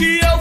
que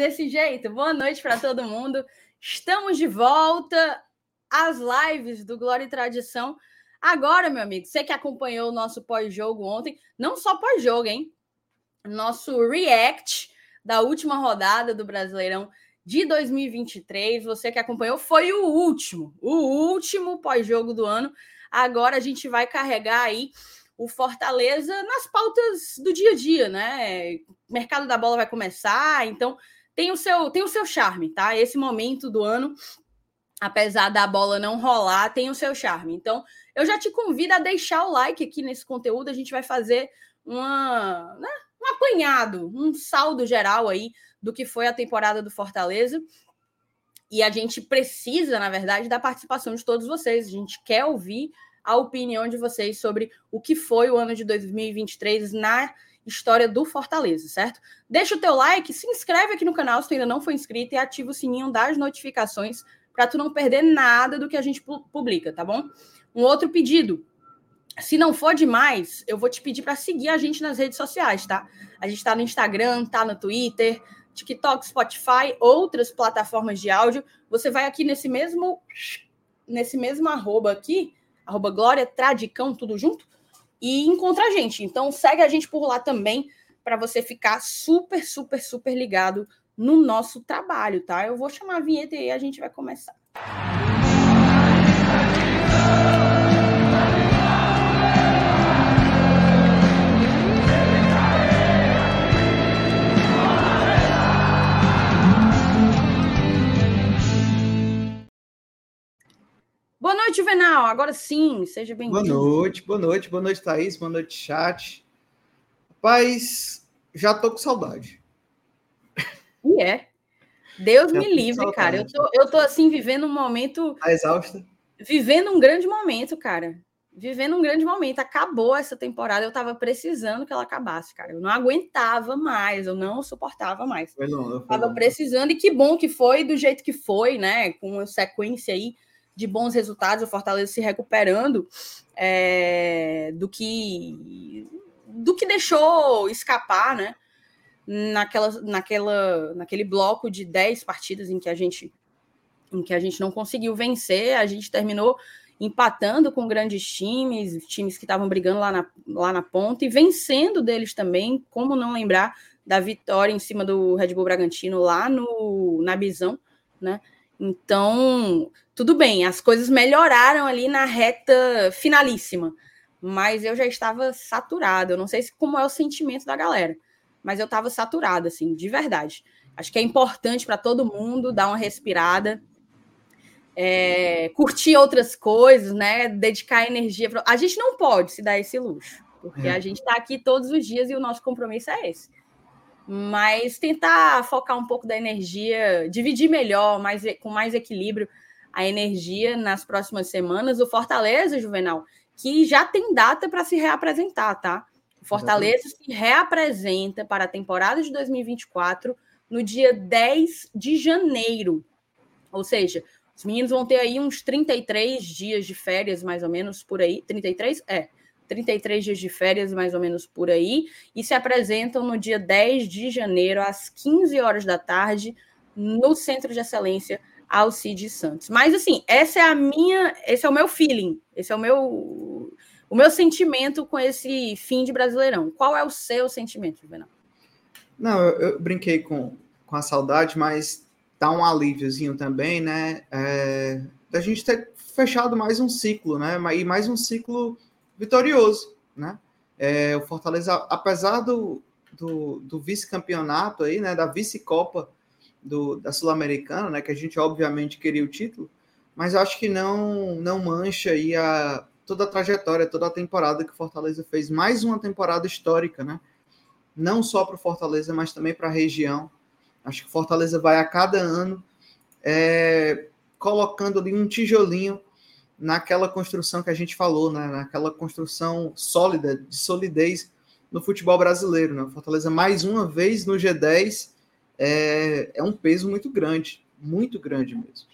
desse jeito. Boa noite para todo mundo. Estamos de volta às lives do Glória e Tradição. Agora, meu amigo, você que acompanhou o nosso pós-jogo ontem, não só pós-jogo, hein? Nosso react da última rodada do Brasileirão de 2023. Você que acompanhou foi o último, o último pós-jogo do ano. Agora a gente vai carregar aí o Fortaleza nas pautas do dia a dia, né? O mercado da bola vai começar, então tem o seu tem o seu charme, tá? Esse momento do ano, apesar da bola não rolar, tem o seu charme. Então, eu já te convido a deixar o like aqui nesse conteúdo, a gente vai fazer uma, né, um apanhado, um saldo geral aí do que foi a temporada do Fortaleza. E a gente precisa, na verdade, da participação de todos vocês. A gente quer ouvir a opinião de vocês sobre o que foi o ano de 2023 na história do Fortaleza, certo? Deixa o teu like, se inscreve aqui no canal se tu ainda não for inscrito e ativa o sininho das notificações para tu não perder nada do que a gente publica, tá bom? Um outro pedido, se não for demais, eu vou te pedir para seguir a gente nas redes sociais, tá? A gente está no Instagram, tá no Twitter, TikTok, Spotify, outras plataformas de áudio. Você vai aqui nesse mesmo nesse mesmo arroba aqui, arroba Glória Tradicão, tudo junto, e encontra a gente. Então segue a gente por lá também para você ficar super, super, super ligado no nosso trabalho, tá? Eu vou chamar a vinheta e a gente vai começar. Boa noite, Juvenal. Agora sim, seja bem-vindo. Boa noite, boa noite, boa noite, Thaís, boa noite, chat. Rapaz, já tô com saudade. E é. Deus já me livre, cara. Eu tô, eu tô assim, vivendo um momento. Tá exausta? Vivendo um grande momento, cara. Vivendo um grande momento. Acabou essa temporada, eu tava precisando que ela acabasse, cara. Eu não aguentava mais, eu não suportava mais. Foi não, eu tava precisando, e que bom que foi do jeito que foi, né? Com uma sequência aí de bons resultados, o Fortaleza se recuperando é, do que do que deixou escapar, né? Naquela, naquela, naquele bloco de 10 partidas em que a gente em que a gente não conseguiu vencer, a gente terminou empatando com grandes times, times que estavam brigando lá na, lá na ponta e vencendo deles também, como não lembrar da vitória em cima do Red Bull Bragantino lá no na Bisão, né? Então, tudo bem, as coisas melhoraram ali na reta finalíssima, mas eu já estava saturada. Eu não sei se como é o sentimento da galera, mas eu estava saturada, assim, de verdade. Acho que é importante para todo mundo dar uma respirada, é, curtir outras coisas, né? Dedicar energia. Pra... A gente não pode se dar esse luxo, porque é. a gente está aqui todos os dias e o nosso compromisso é esse mas tentar focar um pouco da energia, dividir melhor, mais, com mais equilíbrio a energia nas próximas semanas. O Fortaleza, Juvenal, que já tem data para se reapresentar, tá? O Fortaleza se reapresenta para a temporada de 2024 no dia 10 de janeiro. Ou seja, os meninos vão ter aí uns 33 dias de férias, mais ou menos, por aí. 33? É. 33 dias de férias, mais ou menos por aí, e se apresentam no dia 10 de janeiro, às 15 horas da tarde, no Centro de Excelência Alcide Santos. Mas assim, essa é a minha, esse é o meu feeling, esse é o meu o meu sentimento com esse fim de Brasileirão. Qual é o seu sentimento, Juvenal? Não, eu, eu brinquei com, com a saudade, mas tá um alíviozinho também, né? É, da gente ter fechado mais um ciclo, né? E mais um ciclo vitorioso, né? É, o Fortaleza, apesar do, do, do vice-campeonato aí, né? Da vice-copa da Sul-Americana, né? Que a gente obviamente queria o título, mas acho que não não mancha aí a, toda a trajetória, toda a temporada que o Fortaleza fez. Mais uma temporada histórica, né? Não só para o Fortaleza, mas também para a região. Acho que o Fortaleza vai a cada ano é, colocando ali um tijolinho naquela construção que a gente falou, né? naquela construção sólida, de solidez no futebol brasileiro. Né? Fortaleza, mais uma vez no G10, é, é um peso muito grande, muito grande mesmo.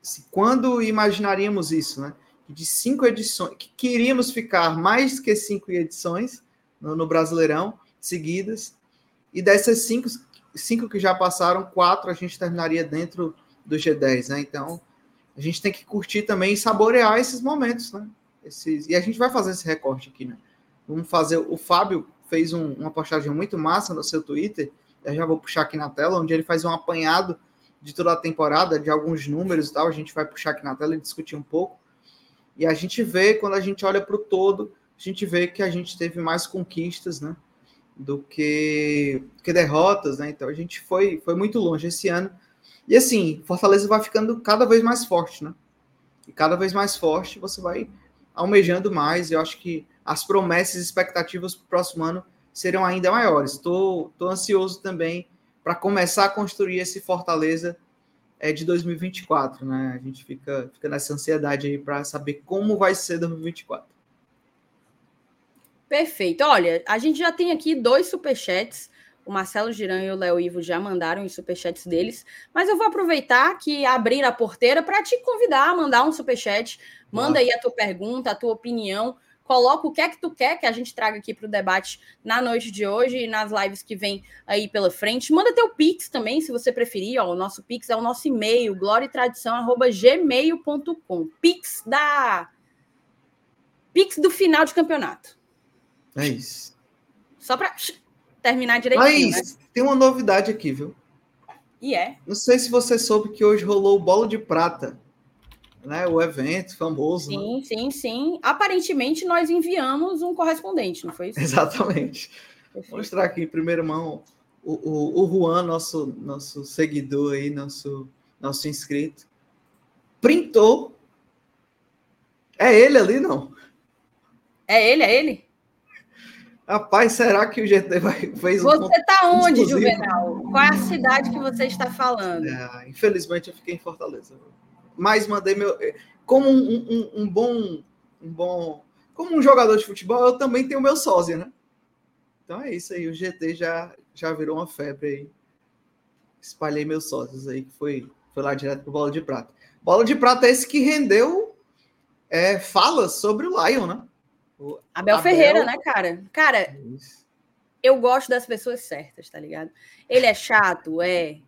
Se, quando imaginaríamos isso, né? De cinco edições, que queríamos ficar mais que cinco edições no, no Brasileirão seguidas, e dessas cinco, cinco que já passaram, quatro a gente terminaria dentro do G10, né? Então, a gente tem que curtir também e saborear esses momentos, né? Esses, e a gente vai fazer esse recorte aqui, né? Vamos fazer. O Fábio fez um, uma postagem muito massa no seu Twitter, eu já vou puxar aqui na tela, onde ele faz um apanhado de toda a temporada, de alguns números e tal. A gente vai puxar aqui na tela e discutir um pouco. E a gente vê, quando a gente olha para o todo, a gente vê que a gente teve mais conquistas, né? do que, que derrotas, né? Então a gente foi, foi muito longe esse ano. E assim, Fortaleza vai ficando cada vez mais forte, né? E cada vez mais forte você vai almejando mais. Eu acho que as promessas e expectativas para o próximo ano serão ainda maiores. Estou ansioso também para começar a construir esse Fortaleza é, de 2024, né? A gente fica, fica nessa ansiedade aí para saber como vai ser 2024. Perfeito. Olha, a gente já tem aqui dois superchats. O Marcelo Giran e o Léo Ivo já mandaram os superchats deles. Mas eu vou aproveitar que abrir a porteira para te convidar a mandar um superchat. Manda aí a tua pergunta, a tua opinião. Coloca o que é que tu quer que a gente traga aqui para o debate na noite de hoje e nas lives que vem aí pela frente. Manda teu Pix também, se você preferir. Ó, o nosso Pix é o nosso e-mail, gloriatradição.gmail.com. Pix da... Pix do final de campeonato. É isso. Só para terminar direitinho. Mas né? tem uma novidade aqui, viu? E é. Não sei se você soube que hoje rolou o Bola de Prata, né? O evento famoso. Sim, né? sim, sim. Aparentemente nós enviamos um correspondente, não foi isso? Exatamente. Vou mostrar aqui em primeira mão o, o, o Juan, nosso, nosso seguidor aí, nosso, nosso inscrito, printou. É ele ali, não? É ele, é ele? Rapaz, será que o GT vai fez Você um está onde, Juvenal? Qual é a cidade que você está falando? É, infelizmente eu fiquei em Fortaleza. Mas mandei meu. Como um, um, um, bom. Um bom. Como um jogador de futebol, eu também tenho meu sósia, né? Então é isso aí. O GT já, já virou uma febre aí. Espalhei meus sócios aí, que foi, foi lá direto pro Bola de Prata. Bola de Prata é esse que rendeu é, falas sobre o Lion, né? O Abel, Abel, Ferreira, né, cara? Cara, Isso. eu gosto das pessoas certas, tá ligado? Ele é chato, é.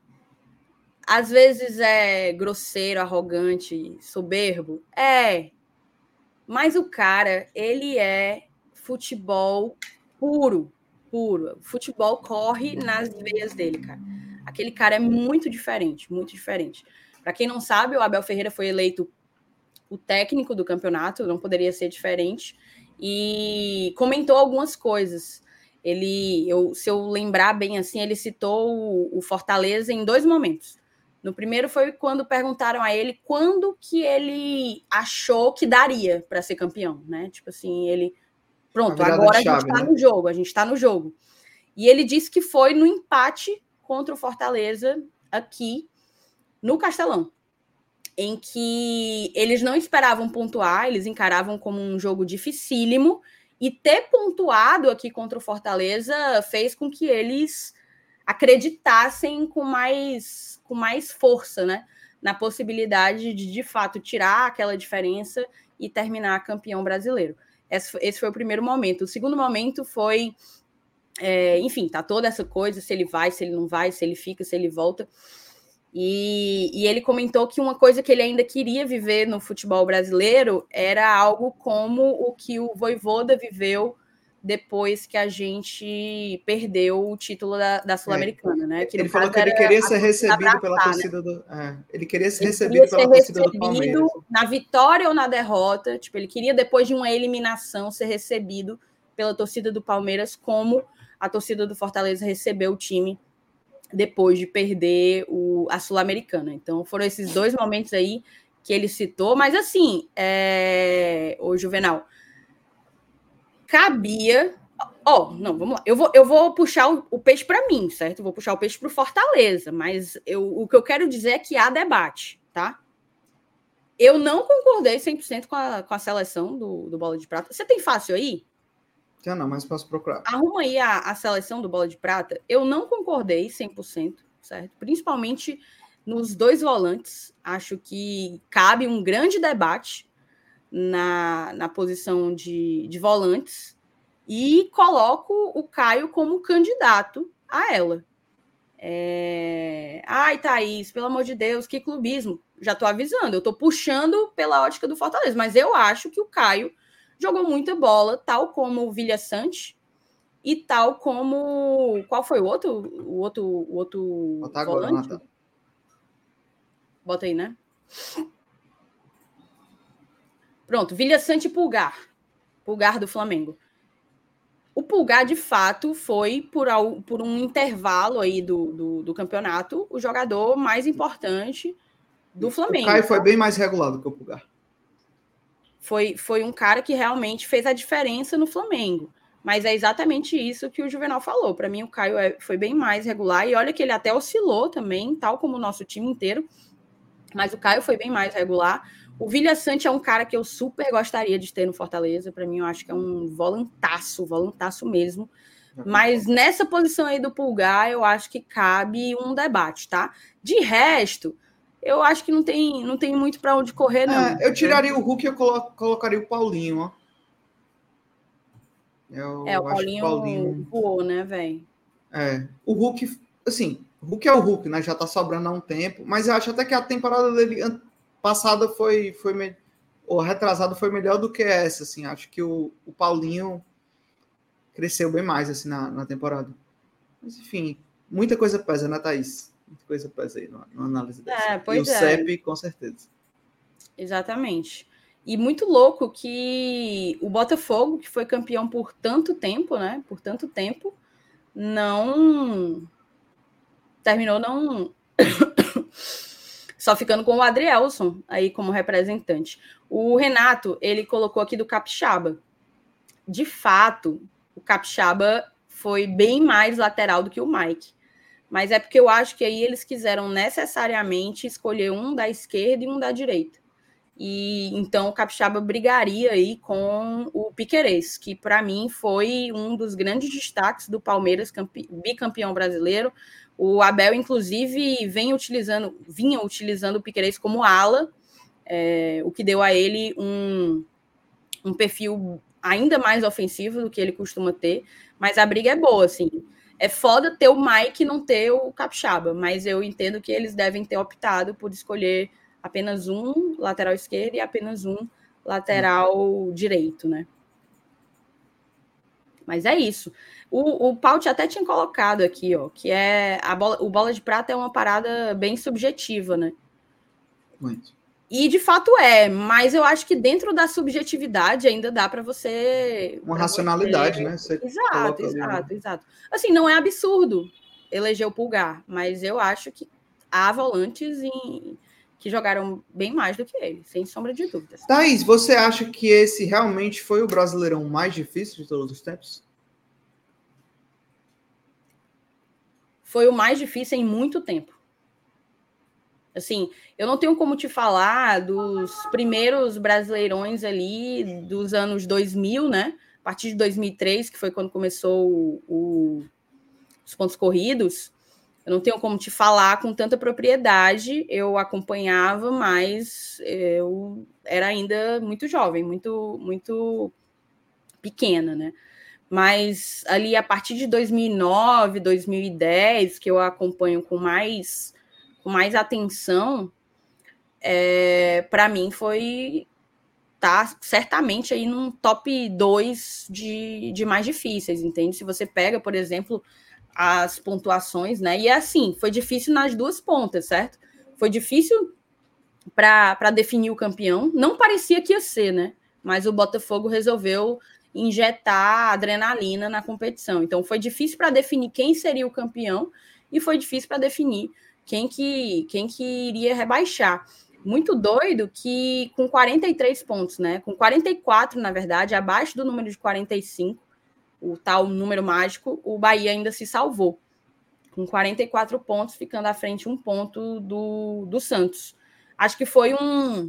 Às vezes é grosseiro, arrogante, soberbo. É. Mas o cara, ele é futebol puro, puro. O futebol corre nas veias dele, cara. Aquele cara é muito diferente, muito diferente. Para quem não sabe, o Abel Ferreira foi eleito o técnico do campeonato, não poderia ser diferente e comentou algumas coisas. Ele, eu, se eu lembrar bem assim, ele citou o, o Fortaleza em dois momentos. No primeiro foi quando perguntaram a ele quando que ele achou que daria para ser campeão, né? Tipo assim, ele pronto, agora a gente está né? no jogo, a gente está no jogo. E ele disse que foi no empate contra o Fortaleza aqui no Castelão em que eles não esperavam pontuar, eles encaravam como um jogo dificílimo, e ter pontuado aqui contra o Fortaleza fez com que eles acreditassem com mais, com mais força, né? Na possibilidade de, de fato, tirar aquela diferença e terminar campeão brasileiro. Esse, esse foi o primeiro momento. O segundo momento foi, é, enfim, tá toda essa coisa, se ele vai, se ele não vai, se ele fica, se ele volta. E, e, ele comentou que uma coisa que ele ainda queria viver no futebol brasileiro era algo como o que o Voivoda viveu depois que a gente perdeu o título da, da Sul-Americana, é. né? Que ele falou que ele queria ser recebido pela torcida do. É, ele queria ser ele recebido queria pela ser torcida do Palmeiras. Na vitória ou na derrota, tipo, ele queria, depois de uma eliminação, ser recebido pela torcida do Palmeiras, como a torcida do Fortaleza recebeu o time depois de perder o, a Sul-Americana. Então, foram esses dois momentos aí que ele citou, mas assim, é... o Juvenal cabia. Ó, oh, não, vamos lá. Eu vou, eu vou puxar o, o peixe para mim, certo? vou puxar o peixe para o Fortaleza, mas eu, o que eu quero dizer é que há debate, tá? Eu não concordei 100% com a, com a seleção do, do Bola de Prata. Você tem fácil aí? Já não, mas posso procurar. Arruma aí a, a seleção do Bola de Prata. Eu não concordei 100%, certo? Principalmente nos dois volantes. Acho que cabe um grande debate na, na posição de, de volantes e coloco o Caio como candidato a ela. É... Ai, Thaís, pelo amor de Deus, que clubismo. Já tô avisando, eu tô puxando pela ótica do Fortaleza, mas eu acho que o Caio jogou muita bola, tal como o Vilha Sante e tal como. Qual foi o outro? O outro. O outro Bota volante? Bota aí, né? Pronto, Vilha Sante e Pulgar. Pulgar do Flamengo. O Pulgar, de fato, foi, por, por um intervalo aí do, do, do, campeonato, o jogador mais importante do Flamengo. O Caio foi bem mais regulado que o Pulgar. Foi, foi um cara que realmente fez a diferença no Flamengo. Mas é exatamente isso que o Juvenal falou. Para mim, o Caio é, foi bem mais regular. E olha que ele até oscilou também, tal como o nosso time inteiro. Mas o Caio foi bem mais regular. O Vilha Sante é um cara que eu super gostaria de ter no Fortaleza. Para mim, eu acho que é um volantaço, volantaço mesmo. Mas nessa posição aí do Pulgar, eu acho que cabe um debate, tá? De resto, eu acho que não tem, não tem muito para onde correr, não. É, eu tiraria o Hulk e eu colo colocaria o Paulinho, ó. Eu é, o Paulinho, Paulinho voou, né, velho? É, o Hulk, assim, o Hulk é o Hulk, né? Já tá sobrando há um tempo, mas eu acho até que a temporada dele passada foi, foi me... ou retrasada foi melhor do que essa, assim. Acho que o, o Paulinho cresceu bem mais assim na, na temporada. Mas enfim, muita coisa pesa, né, Thaís? Muita coisa pesa aí na análise dessa. É, pois e o é. CEP, com certeza. Exatamente. E muito louco que o Botafogo, que foi campeão por tanto tempo, né? Por tanto tempo, não terminou não só ficando com o Adrielson aí como representante. O Renato, ele colocou aqui do Capixaba. De fato, o Capixaba foi bem mais lateral do que o Mike. Mas é porque eu acho que aí eles quiseram necessariamente escolher um da esquerda e um da direita. E então o Capixaba brigaria aí com o Piquerez, que para mim foi um dos grandes destaques do Palmeiras, bicampeão brasileiro, o Abel, inclusive, vem utilizando, vinha utilizando o Piquerez como ala, é, o que deu a ele um, um perfil ainda mais ofensivo do que ele costuma ter, mas a briga é boa, assim. É foda ter o Mike e não ter o Capixaba, mas eu entendo que eles devem ter optado por escolher apenas um lateral esquerdo e apenas um lateral direito, né? Mas é isso. O, o Paut até tinha colocado aqui, ó, que é a bola, o bola de prata é uma parada bem subjetiva, né? Muito. E de fato é, mas eu acho que dentro da subjetividade ainda dá para você. Uma racionalidade, você... né? Você exato, exato, ali, né? exato. Assim, não é absurdo eleger o pulgar, mas eu acho que há volantes em... que jogaram bem mais do que ele, sem sombra de dúvidas. Thaís, você acha que esse realmente foi o brasileirão mais difícil de todos os tempos? foi o mais difícil em muito tempo. Assim, eu não tenho como te falar dos primeiros brasileirões ali dos anos 2000, né? A partir de 2003, que foi quando começou o, o, os pontos corridos. Eu não tenho como te falar com tanta propriedade. Eu acompanhava, mas eu era ainda muito jovem, muito, muito pequena, né? mas ali a partir de 2009, 2010, que eu acompanho com mais, com mais atenção, é, para mim foi tá certamente aí num top 2 de, de mais difíceis, entende? Se você pega, por exemplo, as pontuações, né? E é assim, foi difícil nas duas pontas, certo? Foi difícil para definir o campeão. Não parecia que ia ser, né? Mas o Botafogo resolveu injetar adrenalina na competição. Então foi difícil para definir quem seria o campeão e foi difícil para definir quem que, quem que iria rebaixar. Muito doido que com 43 pontos, né? Com 44, na verdade, abaixo do número de 45, o tal número mágico, o Bahia ainda se salvou. Com 44 pontos, ficando à frente um ponto do, do Santos. Acho que foi um.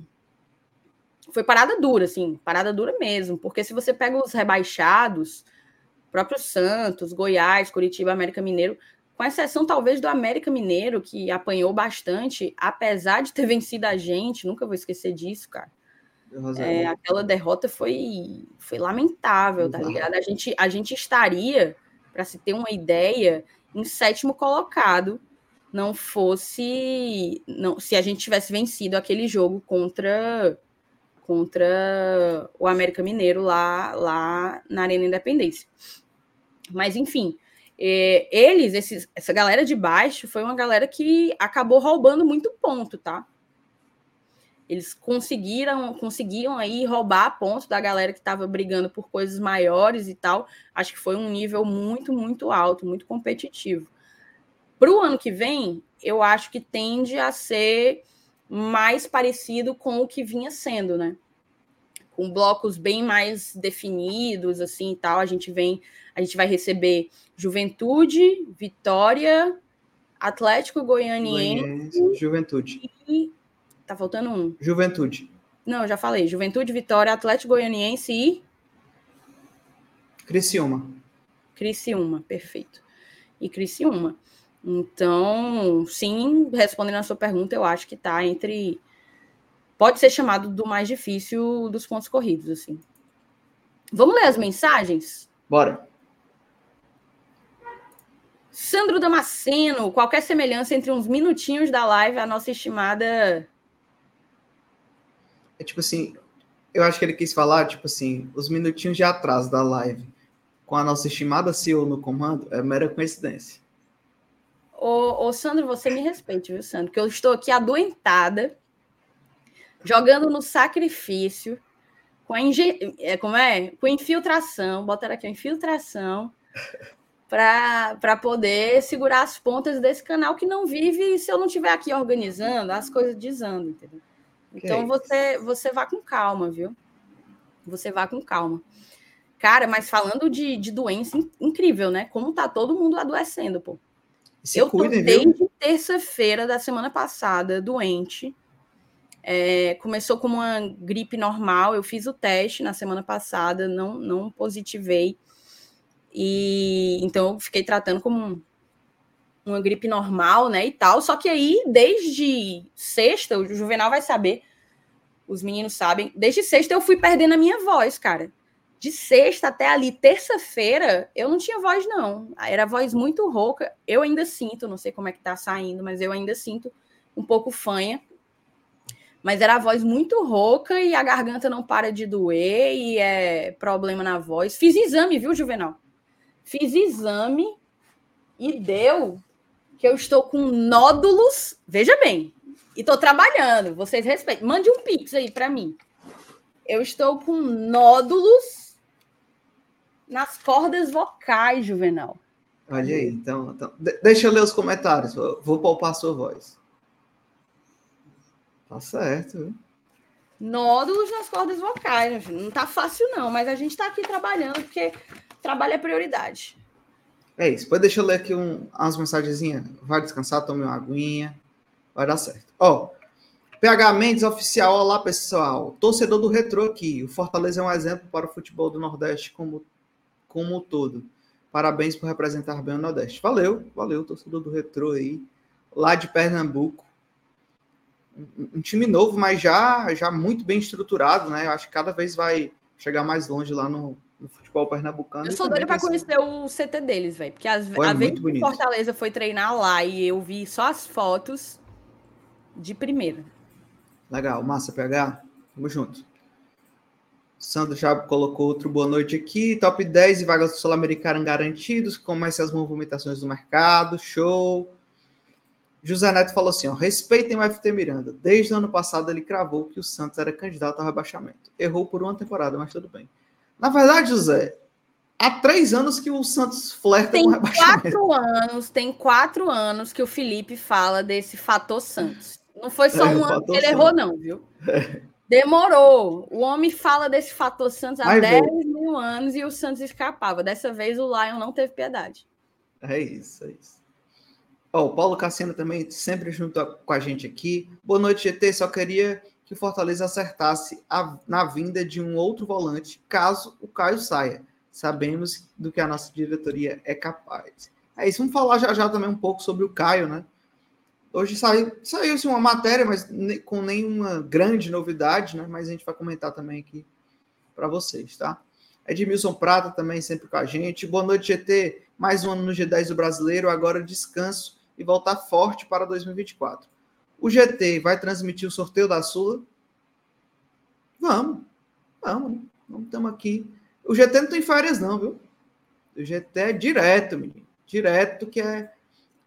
Foi parada dura, assim, parada dura mesmo, porque se você pega os rebaixados, próprio Santos, Goiás, Curitiba, América Mineiro, com exceção talvez do América Mineiro, que apanhou bastante, apesar de ter vencido a gente, nunca vou esquecer disso, cara. É, aquela derrota foi, foi lamentável, tá ligado? A gente, a gente estaria, para se ter uma ideia, em sétimo colocado, não fosse. não Se a gente tivesse vencido aquele jogo contra contra o América Mineiro lá, lá na Arena Independência. Mas, enfim, eles, esses, essa galera de baixo, foi uma galera que acabou roubando muito ponto, tá? Eles conseguiram, conseguiam aí roubar ponto da galera que estava brigando por coisas maiores e tal. Acho que foi um nível muito, muito alto, muito competitivo. Para o ano que vem, eu acho que tende a ser mais parecido com o que vinha sendo, né? Com blocos bem mais definidos, assim e tal. A gente vem, a gente vai receber Juventude, Vitória, Atlético Goianiense. Juventude. E. Tá faltando um. Juventude. Não, já falei. Juventude, Vitória, Atlético Goianiense e. Criciúma. Criciúma, perfeito. E Criciúma. Então, sim, respondendo a sua pergunta, eu acho que tá entre. Pode ser chamado do mais difícil dos pontos corridos, assim. Vamos ler as mensagens? Bora. Sandro Damasceno, qualquer semelhança entre uns minutinhos da live a nossa estimada. É tipo assim, eu acho que ele quis falar, tipo assim, os minutinhos de atraso da live com a nossa estimada CEO no comando é mera coincidência. Ô, ô Sandro, você me respeite, viu, Sandro? Que eu estou aqui adoentada, jogando no sacrifício, com a inge... é, como é? Com infiltração, botaram aqui, infiltração para poder segurar as pontas desse canal que não vive se eu não estiver aqui organizando, as coisas desandam, entendeu? Então você, você vá com calma, viu? Você vá com calma. Cara, mas falando de, de doença, incrível, né? Como tá todo mundo adoecendo, pô. Se eu cuidem, tô desde terça-feira da semana passada doente. É, começou como uma gripe normal. Eu fiz o teste na semana passada, não, não positivei. E então eu fiquei tratando como uma gripe normal, né, e tal. Só que aí, desde sexta, o Juvenal vai saber, os meninos sabem, desde sexta eu fui perdendo a minha voz, cara. De sexta até ali, terça-feira, eu não tinha voz, não. Era voz muito rouca. Eu ainda sinto, não sei como é que tá saindo, mas eu ainda sinto um pouco fanha. Mas era a voz muito rouca e a garganta não para de doer e é problema na voz. Fiz exame, viu, Juvenal? Fiz exame e deu que eu estou com nódulos. Veja bem, e estou trabalhando. Vocês respeitem. Mande um pix aí para mim. Eu estou com nódulos nas cordas vocais, Juvenal. Olha aí, então, então deixa eu ler os comentários. Vou poupar a sua voz. Tá certo. Viu? Nódulos nas cordas vocais. Não tá fácil, não, mas a gente está aqui trabalhando porque Trabalho é prioridade. É isso. Depois deixa eu ler aqui um, umas mensagenzinhas. Vai descansar, tome uma aguinha. Vai dar certo. Ó, PH Mendes oficial. Olá, pessoal. Torcedor do Retro aqui. O Fortaleza é um exemplo para o futebol do Nordeste como, como um todo. Parabéns por representar bem o Nordeste. Valeu, valeu, torcedor do Retro aí. Lá de Pernambuco. Um, time novo, mas já, já muito bem estruturado, né? Acho que cada vez vai chegar mais longe lá no, no futebol pernambucano. Eu sou doida para conhecer o CT deles, velho. Porque às, a vez que Fortaleza foi treinar lá e eu vi só as fotos de primeira. Legal, massa PH. Tamo junto. Sandro já colocou outro boa noite aqui. Top 10 e vagas do Sul-Americano garantidos. Comece as movimentações do mercado. Show. José Neto falou assim: ó, respeitem o FT Miranda. Desde o ano passado ele cravou que o Santos era candidato ao rebaixamento. Errou por uma temporada, mas tudo bem. Na verdade, José, há três anos que o Santos flerta tem com o rebaixamento. Quatro anos, tem quatro anos que o Felipe fala desse fator Santos. Não foi só É, um ano que ele Santos. errou, não, viu? Demorou. O homem fala desse fator Santos há ver. 10 mil anos e o Santos escapava. Dessa vez o Lion não teve piedade. É isso, é isso. Ó, o Paulo Cassiano também sempre junto a- com a gente aqui. Boa noite, GT. Só queria que o Fortaleza acertasse a- na vinda de um outro volante, caso o Caio saia. Sabemos do que a nossa diretoria é capaz. É isso. Vamos falar já já também um pouco sobre o Caio, né? Hoje saiu, saiu assim, uma matéria, mas com nenhuma grande novidade, né? Mas a gente vai comentar também aqui para vocês, tá? Edmilson Prata também sempre com a gente. Boa noite, GT. Mais um ano no G10 do Brasileiro, agora descanso e voltar forte para 2024. O GT vai transmitir o sorteio da Sula? Vamos, vamos? Vamos, estamos aqui. O GT não tem férias, não, viu? O GT é direto, menino. Direto que é.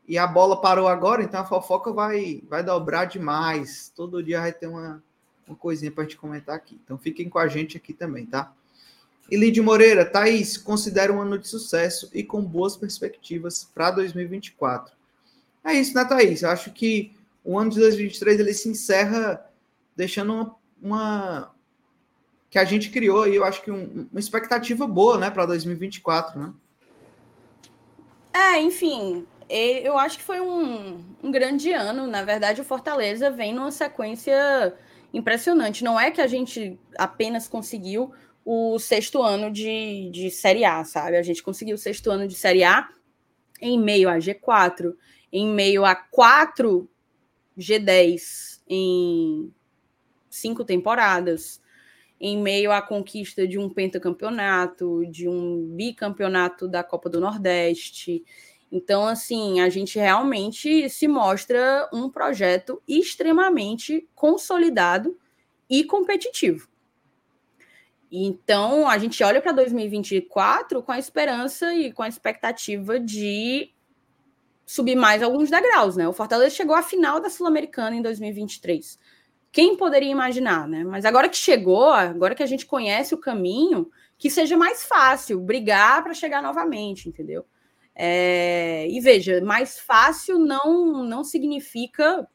E a bola parou agora, então a fofoca vai, vai dobrar demais. Todo dia vai ter uma, uma coisinha para a gente comentar aqui. Então fiquem com a gente aqui também, tá? E Lide Moreira, Thaís, considera um ano de sucesso e com boas perspectivas para 2024. É isso, né, Thaís? Eu acho que o ano de 2023 ele se encerra deixando uma, uma- que a gente criou aí, eu acho que um- uma expectativa boa, né, para 2024, né? É, enfim, e- eu acho que foi um, um grande ano. Na verdade, o Fortaleza vem numa sequência impressionante. Não é que a gente apenas conseguiu o sexto ano de, de Série A, sabe? A gente conseguiu o sexto ano de Série A em meio a G4, em meio a quatro G10 em cinco temporadas, em meio à conquista de um pentacampeonato, de um bicampeonato da Copa do Nordeste. Então, assim, a gente realmente se mostra um projeto extremamente consolidado e competitivo. Então, a gente olha para 2024 com a esperança e com a expectativa de subir mais alguns degraus, né? O Fortaleza chegou à final da Sul-Americana em 2023. Quem poderia imaginar, né? Mas agora que chegou, agora que a gente conhece o caminho, que seja mais fácil brigar para chegar novamente, entendeu? É, e veja, mais fácil não não significa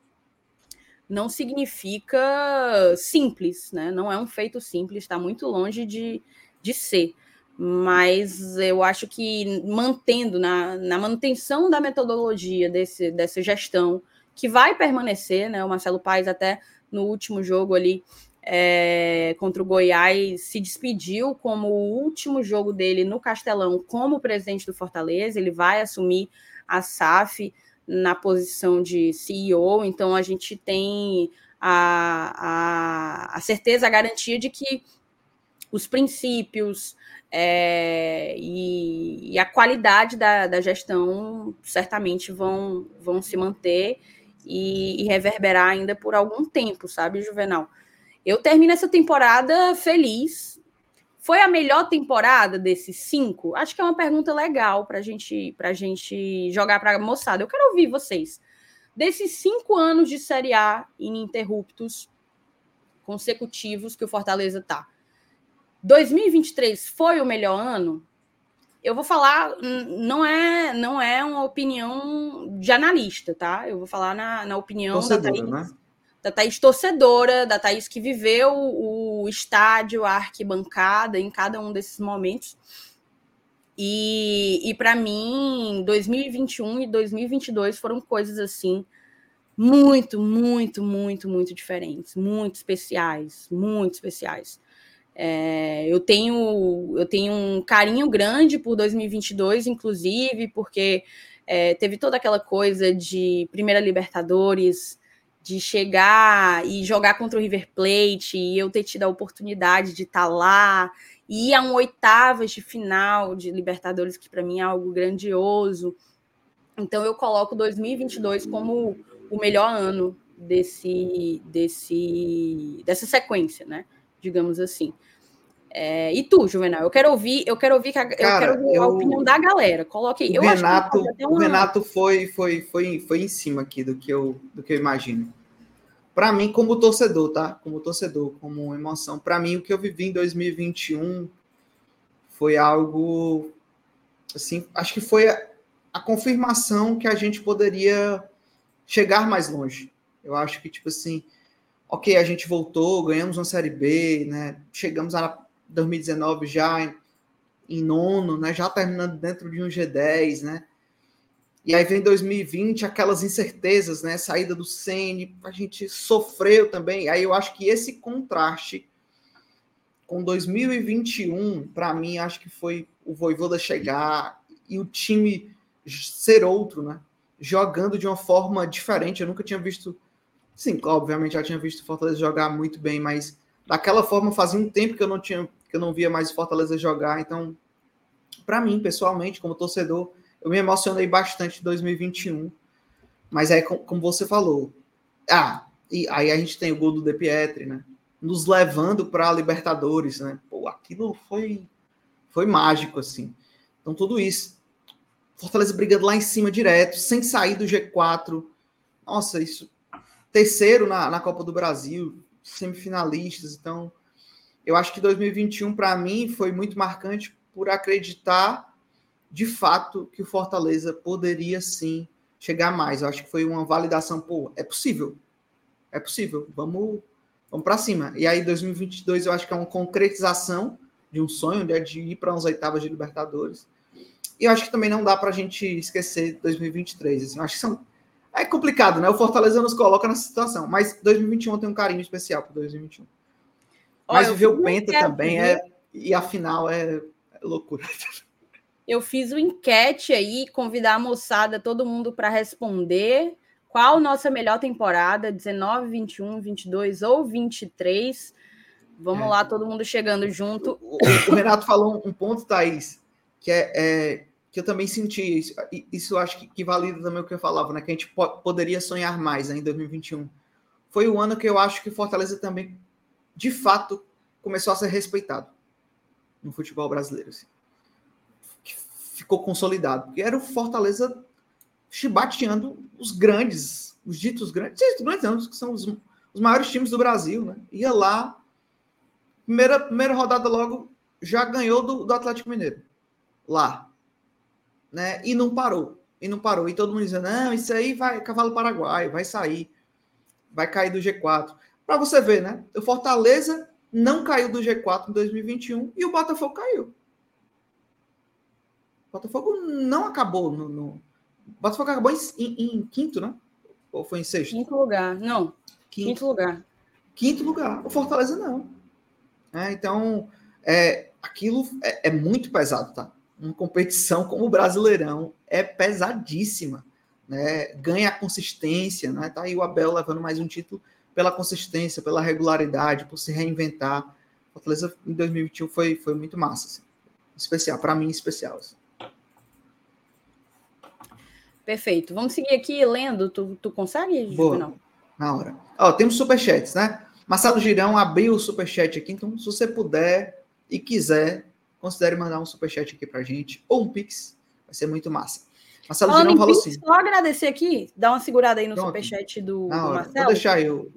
não significa simples, né? Não é um feito simples, está muito longe de, de ser. Mas eu acho que mantendo na, na manutenção da metodologia desse, dessa gestão, que vai permanecer, né? O Marcelo Paes até no último jogo ali é, contra o Goiás se despediu como o último jogo dele no Castelão como presidente do Fortaleza. Ele vai assumir a SAF na posição de CEO, então a gente tem a, a, a certeza, a garantia de que os princípios é, e, e, a qualidade da, da, gestão certamente vão, vão se manter e, e, reverberar ainda por algum tempo, sabe, Juvenal? Eu termino essa temporada feliz. Foi a melhor temporada desses cinco? Acho que é uma pergunta legal para gente, a gente jogar para a moçada. Eu quero ouvir vocês. Desses cinco anos de Série A ininterruptos, consecutivos que o Fortaleza está, 2023 foi o melhor ano? Eu vou falar, não é não é uma opinião de analista, tá? Eu vou falar na, na opinião Torcedora, da Thaís, né? da Thaís torcedora, da Thaís que viveu o estádio, a arquibancada em cada um desses momentos. E, e para mim, 2021 e 2022 foram coisas assim muito, muito, muito, muito diferentes, muito especiais, muito especiais. É, eu tenho eu tenho um carinho grande por 2022, inclusive, porque é, teve toda aquela coisa de primeira Libertadores, de chegar e jogar contra o River Plate, e eu ter tido a oportunidade de estar tá lá, e ir a um oitavas de final de Libertadores, que para mim é algo grandioso. Então eu coloco 2022 como o melhor ano desse, desse, dessa sequência, né? Digamos assim. É, e tu, Juvenal? Eu quero ouvir, eu quero ouvir, a, Cara, eu quero ouvir eu, a opinião da galera. Coloque aí. O Renato, uma... o Renato foi, foi, foi, foi em cima aqui do que eu, do que eu imagino. Para mim, como torcedor, tá? Como torcedor, como emoção. Para mim, o que eu vivi em 2021 foi algo, assim, acho que foi a, a confirmação que a gente poderia chegar mais longe. Eu acho que tipo assim, ok, a gente voltou, ganhamos uma série B, né? Chegamos a 2019 já em, em nono, né? Já terminando dentro de um G10, né? E aí vem 2020, aquelas incertezas, né? Saída do Sene, a gente sofreu também. Aí eu acho que esse contraste com 2021, para mim, acho que foi o Voivoda chegar e o time ser outro, né? Jogando de uma forma diferente. Eu nunca tinha visto. Sim, obviamente já tinha visto o Fortaleza jogar muito bem, mas daquela forma fazia um tempo que eu não tinha que eu não via mais Fortaleza jogar. Então, para mim, pessoalmente, como torcedor, eu me emocionei bastante em 2021. Mas aí, como você falou, ah, e aí a gente tem o gol do De Pietri, né? Nos levando para a Libertadores, né? Pô, aquilo foi, foi mágico, assim. Então, tudo isso. Fortaleza brigando lá em cima direto, sem sair do G4. Nossa, isso. Terceiro na, na Copa do Brasil, semifinalistas. Então, eu acho que 2021, para mim, foi muito marcante por acreditar de fato que o Fortaleza poderia sim chegar mais. Eu acho que foi uma validação, pô, é possível. É possível. Vamos, vamos para cima. E aí 2022 eu acho que é uma concretização de um sonho né, de ir para umas oitavas de Libertadores. E eu acho que também não dá para a gente esquecer 2023. Assim, eu acho que são é complicado, né? O Fortaleza nos coloca nessa situação, mas 2021 tem um carinho especial para 2021. Mas Olha, ver o Penta também é e a final é, é loucura. Eu fiz uma enquete aí, convidar a moçada, todo mundo para responder qual nossa melhor temporada, 19, 21, 22 ou 23. Vamos é. lá, todo mundo chegando junto. O, o, Renato falou um ponto, Thaís, que é, é que eu também senti isso. Isso acho que, que valida também o que eu falava, né? Que a gente po poderia sonhar mais né, em 2021. Foi o ano que eu acho que Fortaleza também, de fato, começou a ser respeitado no futebol brasileiro. Assim ficou consolidado. Porque era o Fortaleza chibateando os grandes, os ditos grandes, os grandes não, que são os, os maiores times do Brasil, né? Ia lá, primeira, primeira rodada logo, já ganhou do, do Atlético Mineiro. Lá. Né? E não parou. E não parou. E todo mundo dizendo, não, isso aí vai, cavalo paraguaio, vai sair. Vai cair do G4. Para você ver, né? O Fortaleza não caiu do G4 em 2021 e o Botafogo caiu. Botafogo não acabou no. no... Botafogo acabou em, em, em, quinto, né? Ou foi em sexto? Quinto lugar. Não. Quinto, quinto lugar. Quinto lugar. O Fortaleza não. É, então, é, aquilo é, é, muito pesado, tá? Uma competição como o Brasileirão é pesadíssima. Né? Ganha consistência, né? Tá aí o Abel levando mais um título pela consistência, pela regularidade, por se reinventar. Fortaleza em 2021 foi, foi muito massa. Assim. Especial, para mim, especial. Assim. Perfeito. Vamos seguir aqui lendo. Tu, tu consegue, Boa. Não. Na hora. Ó, temos superchats, né? Marcelo Girão abriu o superchat aqui, então se você puder e quiser, considere mandar um superchat aqui pra gente, ou um pix, vai ser muito massa. Marcelo Falando Girão falou assim. Só agradecer aqui, dá uma segurada aí no Pronto. superchat do, do Marcelo. Vou deixar eu.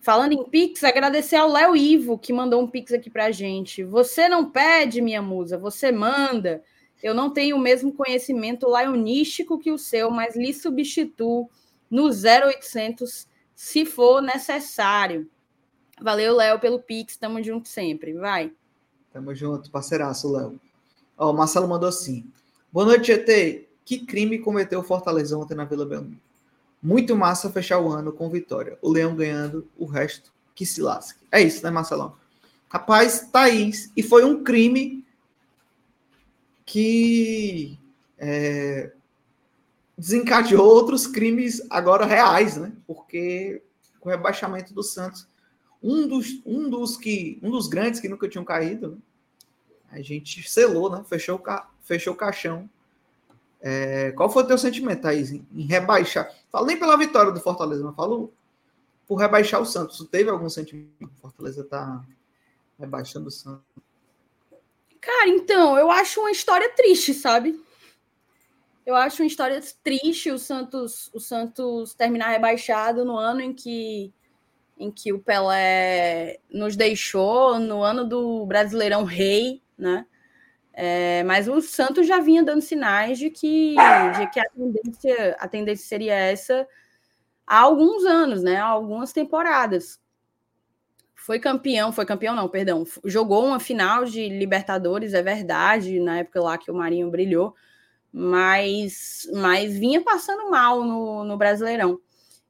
Falando em Pix, agradecer ao Léo Ivo, que mandou um Pix aqui pra gente. Você não pede, minha musa, você manda. Eu não tenho o mesmo conhecimento leonístico que o seu, mas lhe substituo no 0800 se for necessário. Valeu, Léo, pelo Pix. Tamo junto sempre. Vai. Tamo junto, parceiraço, Léo. Ó, o Marcelo mandou assim. Boa noite, GT. Que crime cometeu o Fortaleza ontem na Vila Belmiro? Muito massa fechar o ano com vitória. O Leão ganhando, o resto que se lasque. É isso, né, Marcelão? Rapaz, Thaís. E foi um crime que é, desencadeou outros crimes agora reais, né? Porque o rebaixamento do Santos, um dos, um dos que, um dos grandes que nunca tinham caído, né? a gente selou, né? Fechou, fechou o caixão. É, qual foi o teu sentimento, Thaís, em, em rebaixar? Falo nem pela vitória do Fortaleza, mas falo por rebaixar o Santos. Teve algum sentimento? Fortaleza tá rebaixando o Santos. Cara, então, eu acho uma história triste, sabe? Eu acho uma história triste o Santos, o Santos terminar rebaixado no ano em que em que o Pelé nos deixou, no ano do Brasileirão Rei, né? É, mas o Santos já vinha dando sinais de que, de que a, tendência, a tendência seria essa há alguns anos, né? Há algumas temporadas. Foi campeão, foi campeão não, perdão. Jogou uma final de Libertadores, é verdade, na época lá que o Marinho brilhou, mas, mas vinha passando mal no, no Brasileirão.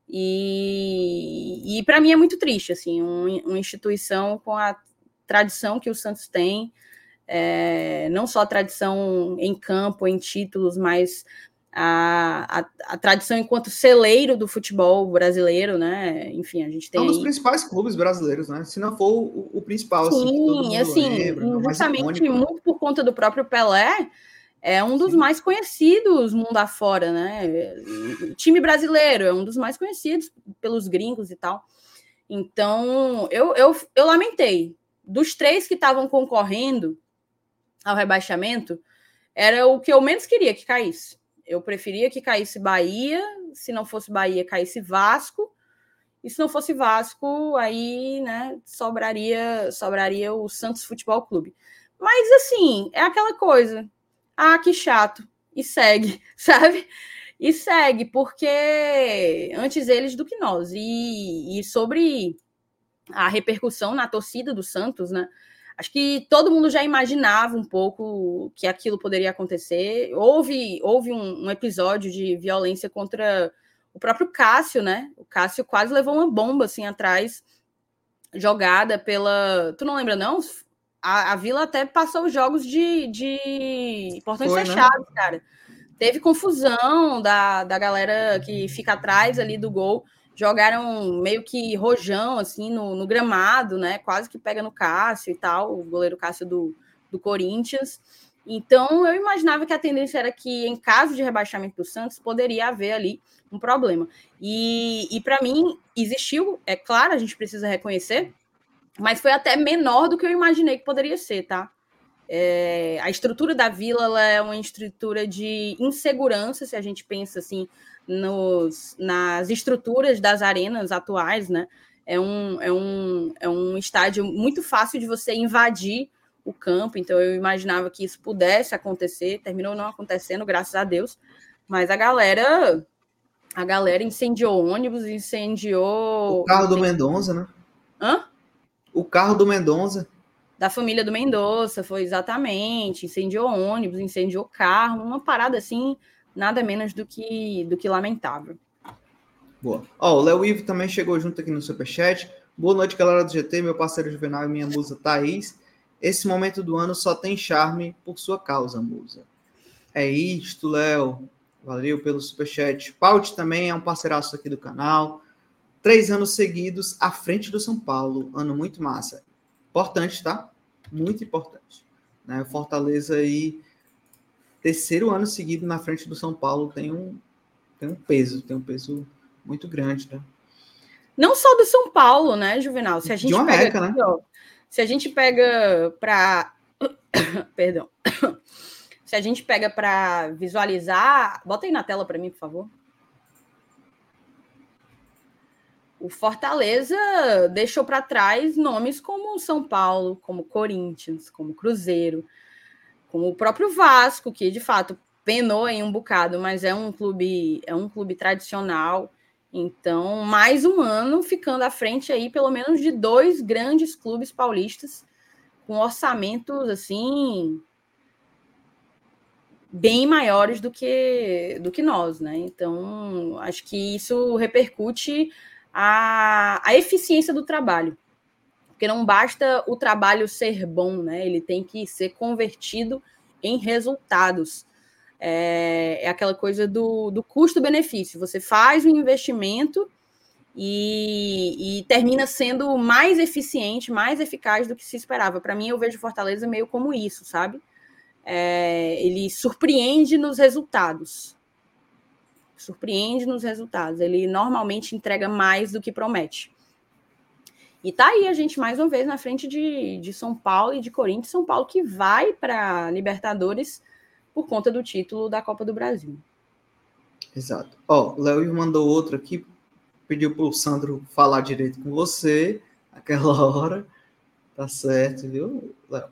E, e para mim é muito triste, assim, um, uma instituição com a tradição que o Santos tem, é, não só a tradição em campo, em títulos, mas a, a, a, tradição enquanto celeiro do futebol brasileiro, né? Enfim, a gente tem. É um dos principais clubes brasileiros, né? Se não for o, o principal, Sim, assim, assim justamente muito por conta do próprio Pelé, é um dos Sim. mais conhecidos mundo afora, né? O time brasileiro é um dos mais conhecidos pelos gringos e tal. Então, eu, eu, eu lamentei. Dos três que estavam concorrendo ao rebaixamento, era o que eu menos queria que caísse. Eu preferia que caísse Bahia, se não fosse Bahia, caísse Vasco, e se não fosse Vasco, aí, né, sobraria, sobraria o Santos Futebol Clube. Mas assim, é aquela coisa. Ah, que chato. E segue, sabe? E segue, porque antes eles do que nós. E, e sobre a repercussão na torcida do Santos, né? Acho que todo mundo já imaginava um pouco que aquilo poderia acontecer. Houve, houve um, um, episódio de violência contra o próprio Cássio, né? O Cássio quase levou uma bomba assim atrás, jogada pela. Tu não lembra, não? A, a Vila até passou os jogos de, de portões Foi, né? fechados, né? cara. Teve confusão da, da galera que fica atrás ali do gol jogaram meio que rojão, assim, no, no, gramado, né? Quase que pega no Cássio e tal, o goleiro Cássio do, do Corinthians. Então, eu imaginava que a tendência era que, em caso de rebaixamento do Santos, poderia haver ali um problema. E, e para mim, existiu, é claro, a gente precisa reconhecer, mas foi até menor do que eu imaginei que poderia ser, tá? É, a estrutura da vila é uma estrutura de insegurança, se a gente pensa assim, nos, nas estruturas das arenas atuais, né? É um, é, um, é um estádio muito fácil de você invadir o campo, então eu imaginava que isso pudesse acontecer, terminou não acontecendo, graças a Deus, mas a galera a galera incendiou ônibus, incendiou... O carro do Mendonça, né? Hã? O carro do Mendonça. Da família do Mendonça, foi exatamente, incendiou ônibus, incendiou carro, uma parada assim nada menos do que, do que lamentável. Boa. Ó, o Léo Ivo também chegou junto aqui no Superchat. Boa noite, galera do GT, meu parceiro Juvenal e minha musa Thaís. Esse momento do ano só tem charme por sua causa, musa. É isto, Léo. Valeu pelo Superchat. Paut também é um parceiraço aqui do canal. Três anos seguidos à frente do São Paulo. Ano muito massa. Importante, tá? Muito importante. Né? Fortaleza aí terceiro ano seguido na frente do São Paulo tem um, tem um peso, tem um peso muito grande, né? Não só do São Paulo, né, Juvenal? Se a gente De uma pega, né? Ó, se a gente pega para perdão. se a gente pega para visualizar, bota aí na tela para mim, por favor. O Fortaleza deixou para trás nomes como São Paulo, como Corinthians, como Cruzeiro, como o próprio Vasco, que de fato penou em um bocado, mas é um clube, é um clube tradicional. Então, mais um ano ficando à frente aí, pelo menos de dois grandes clubes paulistas, com orçamentos assim bem maiores do que do que nós, né? Então, acho que isso repercute a, a eficiência do trabalho porque não basta o trabalho ser bom, né? Ele tem que ser convertido em resultados. É, é aquela coisa do, do custo-benefício. Você faz um investimento e, e, termina sendo mais eficiente, mais eficaz do que se esperava. Para mim, eu vejo Fortaleza meio como isso, sabe? É, ele surpreende nos resultados. Surpreende nos resultados. Ele normalmente entrega mais do que promete. E tá aí a gente mais uma vez na frente de, de São Paulo e de Corinthians. São Paulo que vai para Libertadores por conta do título da Copa do Brasil. Exato. Ó, o Léo mandou outro aqui, pediu para o Sandro falar direito com você aquela hora. Tá certo, viu, Léo?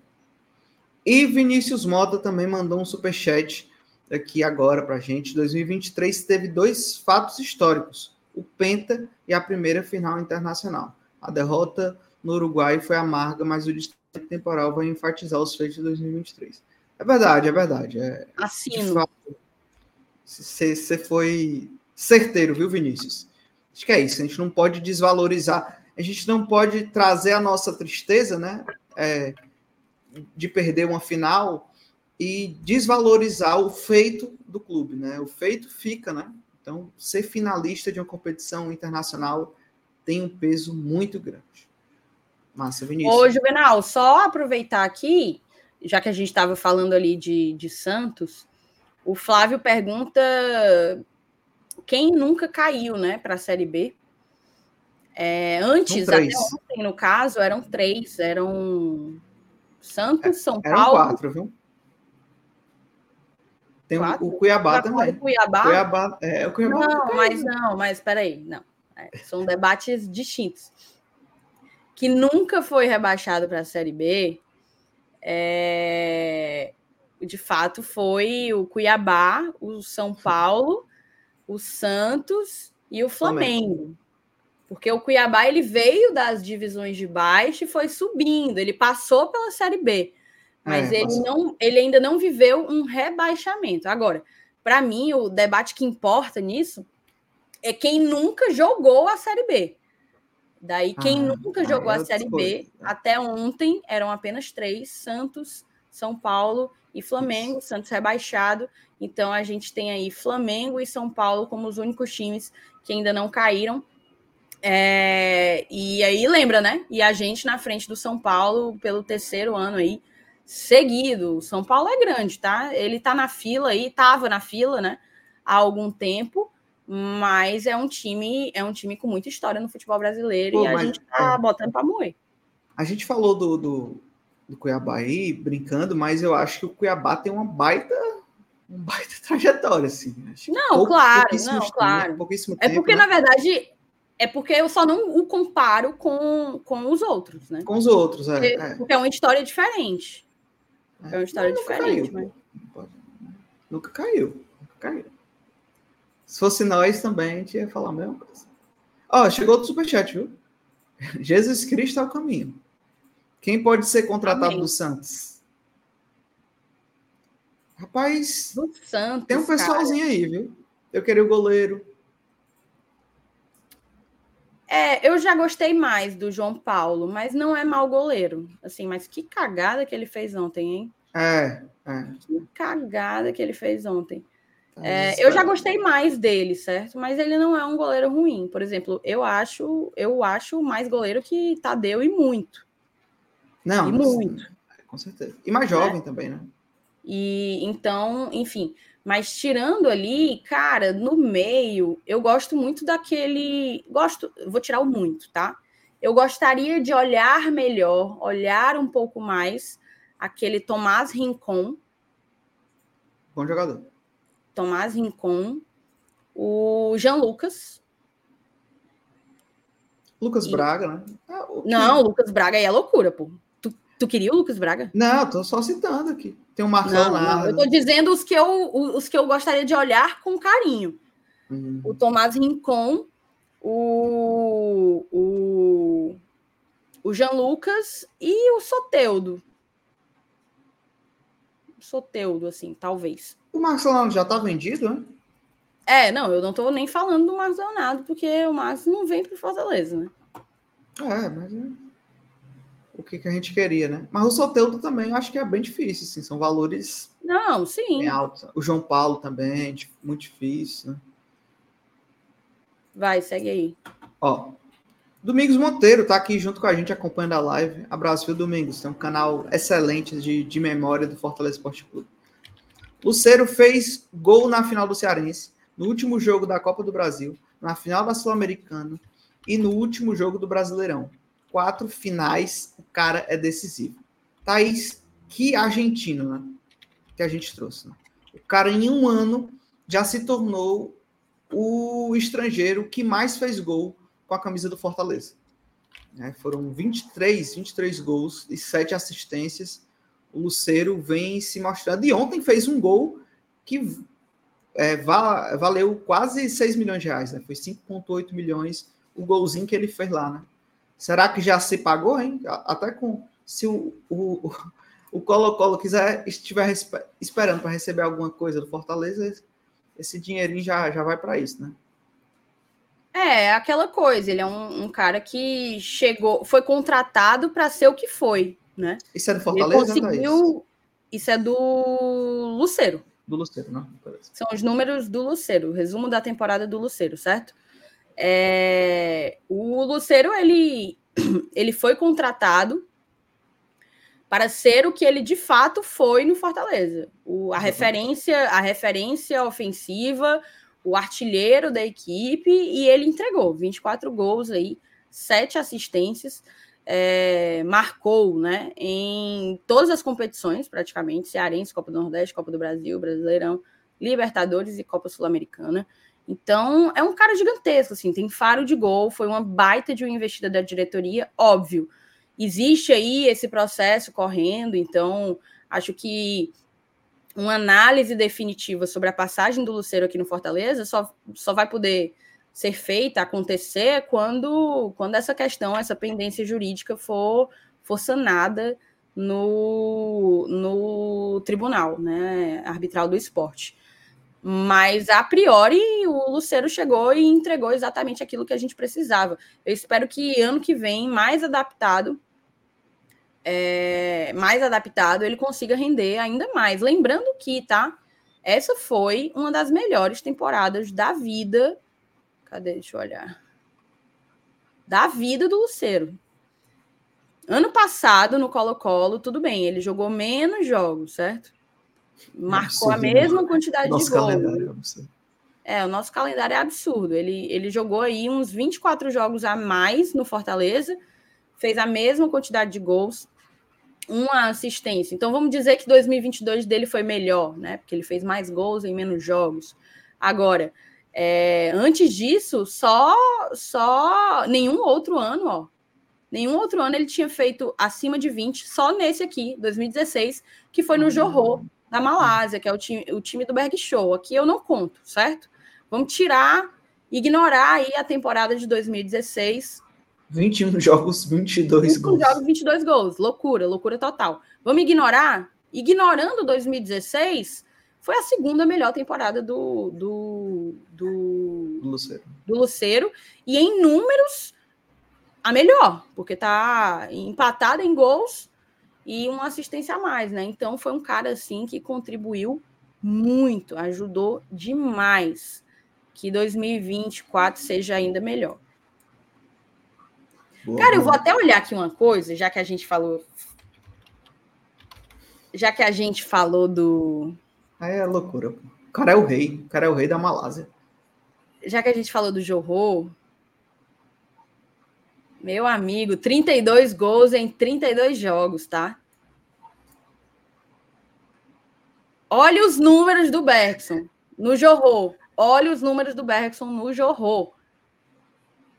E Vinícius Mota também mandou um superchat aqui agora para gente. 2023 teve dois fatos históricos: o Penta e a primeira final internacional. A derrota no Uruguai foi amarga, mas o destaque temporal vai enfatizar os feitos de 2023. É verdade, é verdade. É, Assino. Você foi certeiro, viu, Vinícius? Acho que é isso. A gente não pode desvalorizar, a gente não pode trazer a nossa tristeza, né? É, de perder uma final e desvalorizar o feito do clube, né? O feito fica, né? Então, ser finalista de uma competição internacional tem um peso muito grande. Massa, Vinícius. Ô, Juvenal, só aproveitar aqui, já que a gente estava falando ali de, de Santos, o Flávio pergunta quem nunca caiu, né, para a Série B. É, antes, até ontem, no caso, eram três, eram Santos, São eram Paulo. quatro, viu? Tem quatro? o Cuiabá também. Cuiabá? Cuiabá, é, o Cuiabá não, mas não, mas peraí, não. É, são debates distintos. Que nunca foi rebaixado para a Série B, é, de fato foi o Cuiabá, o São Paulo, o Santos e o Flamengo. Porque o Cuiabá ele veio das divisões de baixo e foi subindo, ele passou pela Série B. Mas é, ele, não, ele ainda não viveu um rebaixamento. Agora, para mim, o debate que importa nisso é quem nunca jogou a Série B. Daí, quem ah, nunca jogou a Série B, até ontem, eram apenas três: Santos, São Paulo e Flamengo. Isso. Santos rebaixado. Então, a gente tem aí Flamengo e São Paulo como os únicos times que ainda não caíram. É, e aí, lembra, né? E a gente na frente do São Paulo pelo terceiro ano aí seguido. O São Paulo é grande, tá? Ele tá na fila aí, tava na fila, né? Há algum tempo mas é um time, é um time com muita história no futebol brasileiro Pô, e a mas, gente tá é. botando para moer. A gente falou do, do, do, Cuiabá aí, brincando, mas eu acho que o Cuiabá tem uma baita, uma baita trajetória, assim. não, pouco, claro, não, tempo, claro. é porque, né? na verdade, é porque eu só não o comparo com, com os outros, né? Com os outros, é. Porque é, porque é uma história diferente. É, é uma história diferente, caiu, mas... Nunca caiu, nunca caiu. Se fosse nós também, a gente ia falar a mesma coisa. Ó, oh, chegou outro superchat, viu? Jesus Cristo é o caminho. Quem pode ser contratado Amém. do Santos? Rapaz, do Santos, tem um pessoalzinho cara. aí, viu? Eu queria o goleiro. É, eu já gostei mais do João Paulo, mas não é mau goleiro. Assim, mas que cagada que ele fez ontem, hein? É, é. Que cagada que ele fez ontem. É, eu já gostei mais dele, certo? Mas ele não é um goleiro ruim. Por exemplo, eu acho, eu acho mais goleiro que Tadeu e muito. Não, e muito. Com certeza. E mais jovem é. também, né? E então, enfim. Mas tirando ali, cara, no meio, eu gosto muito daquele. Gosto, vou tirar o muito, tá? Eu gostaria de olhar melhor, olhar um pouco mais aquele Tomás Rincon. Bom jogador. Tomás Rincon, o Jean Lucas. Lucas e... Braga, né? Ah, Não, Lucas Braga aí é loucura, pô. Tu, tu queria o Lucas Braga? Não, tô só citando aqui. Tem o Marcão lá. Eu tô dizendo os que eu, os que eu gostaria de olhar com carinho. Uhum. O Tomás Rincon, o, o, o Jean Lucas e o Soteudo. Soteudo, assim, talvez. O Marcos Leonardo já está vendido, né? É, não, eu não estou nem falando do Marcos Leonardo, porque o Marcos não vem para Fortaleza, né? É, mas é... o que, que a gente queria, né? Mas o Soteudo também eu acho que é bem difícil, assim, são valores não, sim. bem altos. O João Paulo também, muito difícil, né? Vai, segue aí. Ó, Domingos Monteiro tá aqui junto com a gente, acompanhando a live. Abraço, viu, Domingos? Tem um canal excelente de, de memória do Fortaleza Esporte Clube. Luceiro fez gol na final do Cearense, no último jogo da Copa do Brasil, na final da Sul-Americana e no último jogo do Brasileirão. quatro finais, o cara é decisivo. Thaís, que argentino, né? Que a gente trouxe. Né? O cara, em um ano, já se tornou o estrangeiro que mais fez gol com a camisa do Fortaleza. É, foram 23, 23 gols e 7 assistências. O Luceiro vem se mostrando. E ontem fez um gol que é, valeu quase 6 milhões de reais. Né? Foi 5,8 milhões o golzinho que ele fez lá. Né? Será que já se pagou, hein? Até com. Se o, o, o Colo-Colo quiser, estiver esperando para receber alguma coisa do Fortaleza, esse dinheirinho já, já vai para isso, né? É, aquela coisa, ele é um, um cara que chegou, foi contratado para ser o que foi, né? Isso é do Fortaleza, conseguiu... Isso é do Luceiro. Do Luceiro, não? São os números do Luceiro, resumo da temporada do Luceiro, certo? É... O Luceiro, ele, ele foi contratado para ser o que ele de fato foi no Fortaleza. O, a, referência, a referência ofensiva, o artilheiro da equipe, e ele entregou 24 gols aí, sete assistências, é, marcou né, em todas as competições, praticamente, Cearense, Copa do Nordeste, Copa do Brasil, Brasileirão, Libertadores e Copa Sul-Americana. Então, é um cara gigantesco, assim, tem faro de gol, foi uma baita de uma investida da diretoria, óbvio existe aí esse processo correndo, então acho que uma análise definitiva sobre a passagem do Luceiro aqui no Fortaleza só, só vai poder ser feita, acontecer, quando, quando essa questão, essa pendência jurídica for, for sanada no, no tribunal né, arbitral do esporte. Mas, a priori, o Luceiro chegou e entregou exatamente aquilo que a gente precisava. Eu espero que ano que vem, mais adaptado é, mais adaptado, ele consiga render ainda mais. Lembrando que, tá? Essa foi uma das melhores temporadas da vida. Cadê? Deixa eu olhar. Da vida do Luceiro. Ano passado, no Colo-Colo, tudo bem, ele jogou menos jogos, certo? Marcou a mesma quantidade de gols. É, é, o nosso calendário é absurdo. Ele, ele jogou aí uns 24 jogos a mais no Fortaleza fez a mesma quantidade de gols, uma assistência. Então vamos dizer que 2022 dele foi melhor, né? Porque ele fez mais gols em menos jogos. Agora, é, antes disso, só só nenhum outro ano, ó. Nenhum outro ano ele tinha feito acima de 20, só nesse aqui, 2016, que foi no uhum. Johor, da Malásia, que é o time, o time do Berg Show. Aqui eu não conto, certo? Vamos tirar, ignorar aí a temporada de 2016 21 jogos, 22 21 gols. jogos, 22 gols. Loucura, loucura total. Vamos ignorar? Ignorando 2016, foi a segunda melhor temporada do, do, do, Luceiro. do Luceiro. E em números, a melhor, porque tá empatada em gols e uma assistência a mais, né? Então foi um cara assim que contribuiu muito, ajudou demais que 2024 seja ainda melhor. Boa, Cara, eu vou até olhar aqui uma coisa, já que a gente falou. Já que a gente falou do. É loucura. O cara é o rei. O cara é o rei da Malásia. Já que a gente falou do Johor. Meu amigo, 32 gols em 32 jogos, tá? Olha os números do Bergson no Johor. Olha os números do Bergson no Johor.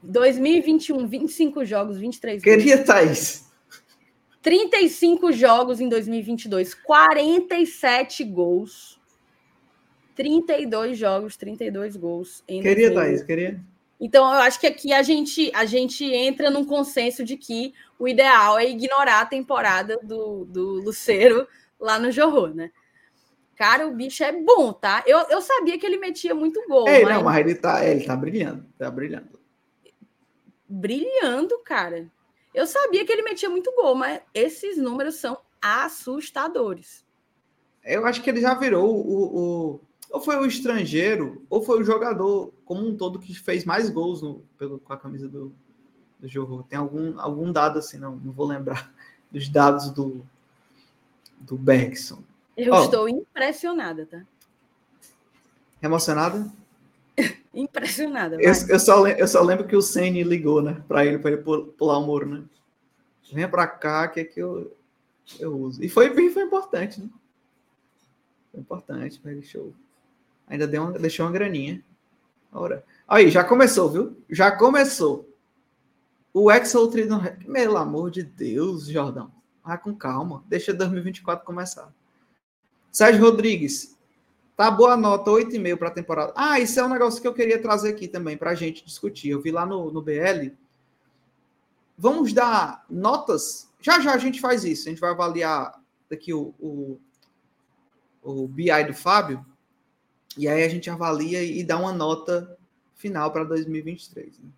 2021, 25 jogos, 23 gols. Queria, Thaís. 35 jogos em 2022, 47 gols. 32 jogos, 32 gols. Em queria, 2000. Thaís, queria. Então, eu acho que aqui a gente, a gente entra num consenso de que o ideal é ignorar a temporada do, do Luceiro lá no Johor, né? Cara, o bicho é bom, tá? Eu, eu sabia que ele metia muito gol. É, mas... não, mas ele tá, ele tá brilhando, tá brilhando brilhando, cara. Eu sabia que ele metia muito gol, mas esses números são assustadores. Eu acho que ele já virou o, o ou foi o estrangeiro, ou foi o jogador como um todo que fez mais gols no, pelo, com a camisa do, do jogo. Tem algum, algum dado assim, não, não vou lembrar dos dados do, do Bergson. Eu oh, estou impressionada, tá? Emocionada? Impressionada. Eu, eu, só, eu só lembro que o Senni ligou, né? Para ele, para ele pular o muro, né? Venha para cá, que é que eu, eu uso. E foi, foi importante, né? Foi importante, mas show. Ainda deu uma, deixou uma graninha. Ora. Aí, já começou, viu? Já começou. O Excel Tridon. Pelo amor de Deus, Jordão. Vai com calma. Deixa 2024 começar. Sérgio Rodrigues. Tá boa nota, 8,5 para a temporada. Ah, isso é um negócio que eu queria trazer aqui também para a gente discutir. Eu vi lá no, no BL. Vamos dar notas. Já já a gente faz isso. A gente vai avaliar daqui o, o, o BI do Fábio. E aí a gente avalia e dá uma nota final para 2023. Né?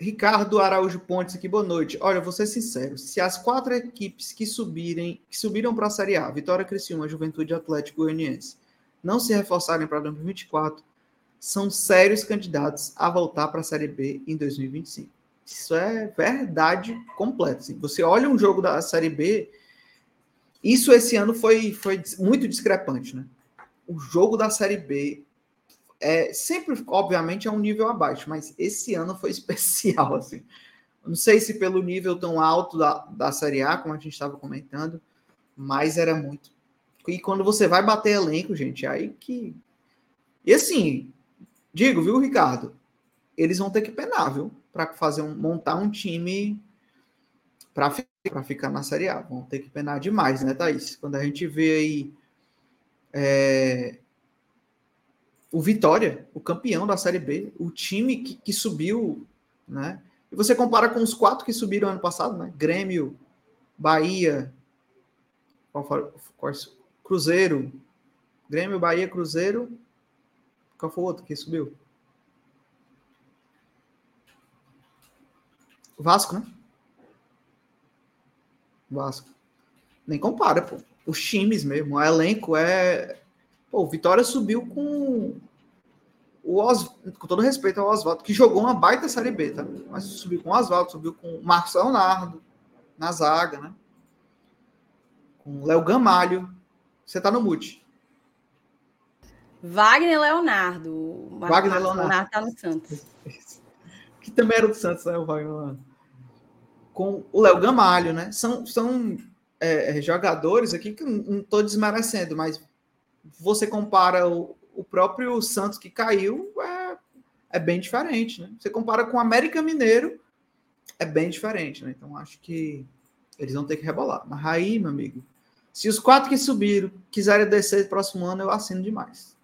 Ricardo Araújo Pontes aqui, boa noite. Olha, vou ser sincero, se as quatro equipes que subirem, que subiram para a Série A, Vitória Criciúma, Juventude Atlético Goianiense, não se reforçarem para 2024, são sérios candidatos a voltar para a Série B em 2025. Isso é verdade completa. Assim. Você olha um jogo da Série B, isso esse ano foi, foi muito discrepante, né? O jogo da Série B é sempre, obviamente, é um nível abaixo, mas esse ano foi especial, assim. Não sei se pelo nível tão alto da, da Série A, como a gente estava comentando, mas era muito. E quando você vai bater elenco, gente, aí que. E assim, digo, viu, Ricardo? Eles vão ter que penar, viu? Para fazer um, montar um time para para ficar na Série A. Vão ter que penar demais, né, Thaís? Quando a gente vê aí é, o Vitória, o campeão da Série B, o time que, que, subiu, né? E você compara com os quatro que subiram ano passado, né? Grêmio, Bahia, qual, Cruzeiro, Grêmio, Bahia, Cruzeiro. Qual foi o outro que subiu? Vasco, né? Vasco. Nem compara, pô. Os times mesmo, o elenco é. Pô, o Vitória subiu com o Os... com todo respeito ao Oswaldo, que jogou uma baita Série B, tá? Mas subiu com o Oswaldo, subiu com o Marcos Leonardo na zaga, né? Com o Léo Gamalho. Você tá no mute. Wagner Leonardo. Wagner Leonardo. Leonardo tá no Santos. que também era do Santos, né? O Wagner Leonardo com o Léo Gamalho, né? São, são é, é jogadores aqui que não estou desmerecendo, mas você compara o, o próprio Santos que caiu, é, é bem diferente, né? Você compara com o América Mineiro, é bem diferente, né? Então acho que eles vão ter que rebolar. Mas aí, meu amigo, se os quatro que subiram quiserem descer próximo ano, eu assino demais.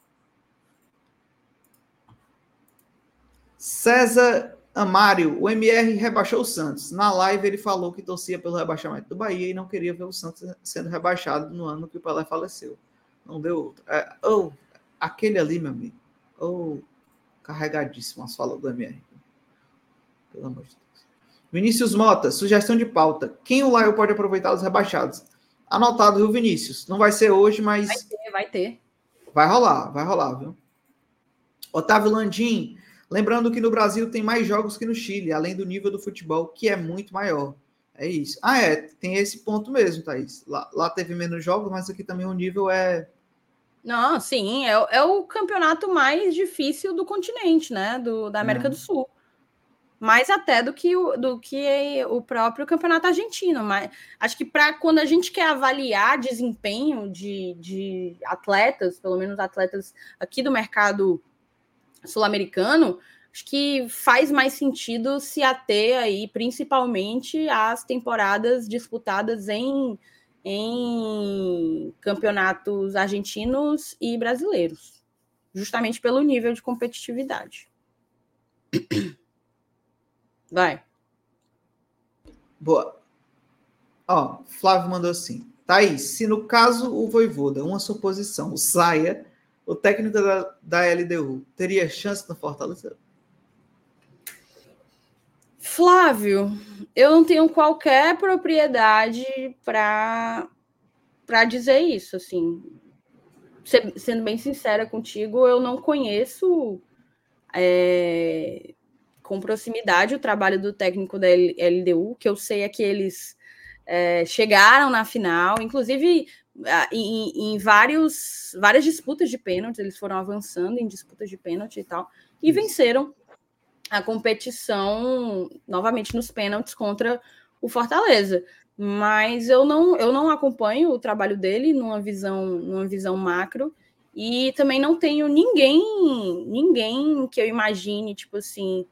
César Amário, o MR rebaixou o Santos. Na live ele falou que torcia pelo rebaixamento do Bahia e não queria ver o Santos sendo rebaixado no ano que o Pelé faleceu. Não deu outro. É, oh, aquele ali, meu amigo. Oh, carregadíssimo as falas do MR. Pelo amor de Deus. Vinícius Mota, sugestão de pauta. Quem o Laio pode aproveitar os rebaixados? Anotado, viu, Vinícius? Não vai ser hoje, mas. Vai ter, vai ter. Vai rolar, vai rolar, viu? Otávio Landim. Lembrando que no Brasil tem mais jogos que no Chile, além do nível do futebol, que é muito maior. É isso. Ah, é, tem esse ponto mesmo, Thaís. Lá, lá teve menos jogos, mas aqui também o nível é. Não, sim, é, é o campeonato mais difícil do continente, né? Do, da América é. do Sul. Mais até do que o, do que o próprio campeonato argentino. Mas acho que para quando a gente quer avaliar desempenho de, de atletas, pelo menos atletas aqui do mercado sul-americano, acho que faz mais sentido se ater aí, principalmente às temporadas disputadas em, em campeonatos argentinos e brasileiros, justamente pelo nível de competitividade. Vai. Boa. Ó, Flávio mandou assim. Thaís, se no caso o Voivoda, uma suposição, saia o técnico da, da LDU teria chance no Fortaleza? Flávio, eu não tenho qualquer propriedade para para dizer isso, assim. Sendo bem sincera contigo, eu não conheço é, com proximidade o trabalho do técnico da LDU, que eu sei é que eles é, chegaram na final, inclusive em, em, vários, várias disputas de pênaltis, eles foram avançando em disputas de pênalti e tal, e venceram a competição novamente nos pênaltis contra o Fortaleza. Mas eu não, eu não acompanho o trabalho dele numa visão, numa visão macro. E também não tenho ninguém, ninguém que eu imagine, tipo assim,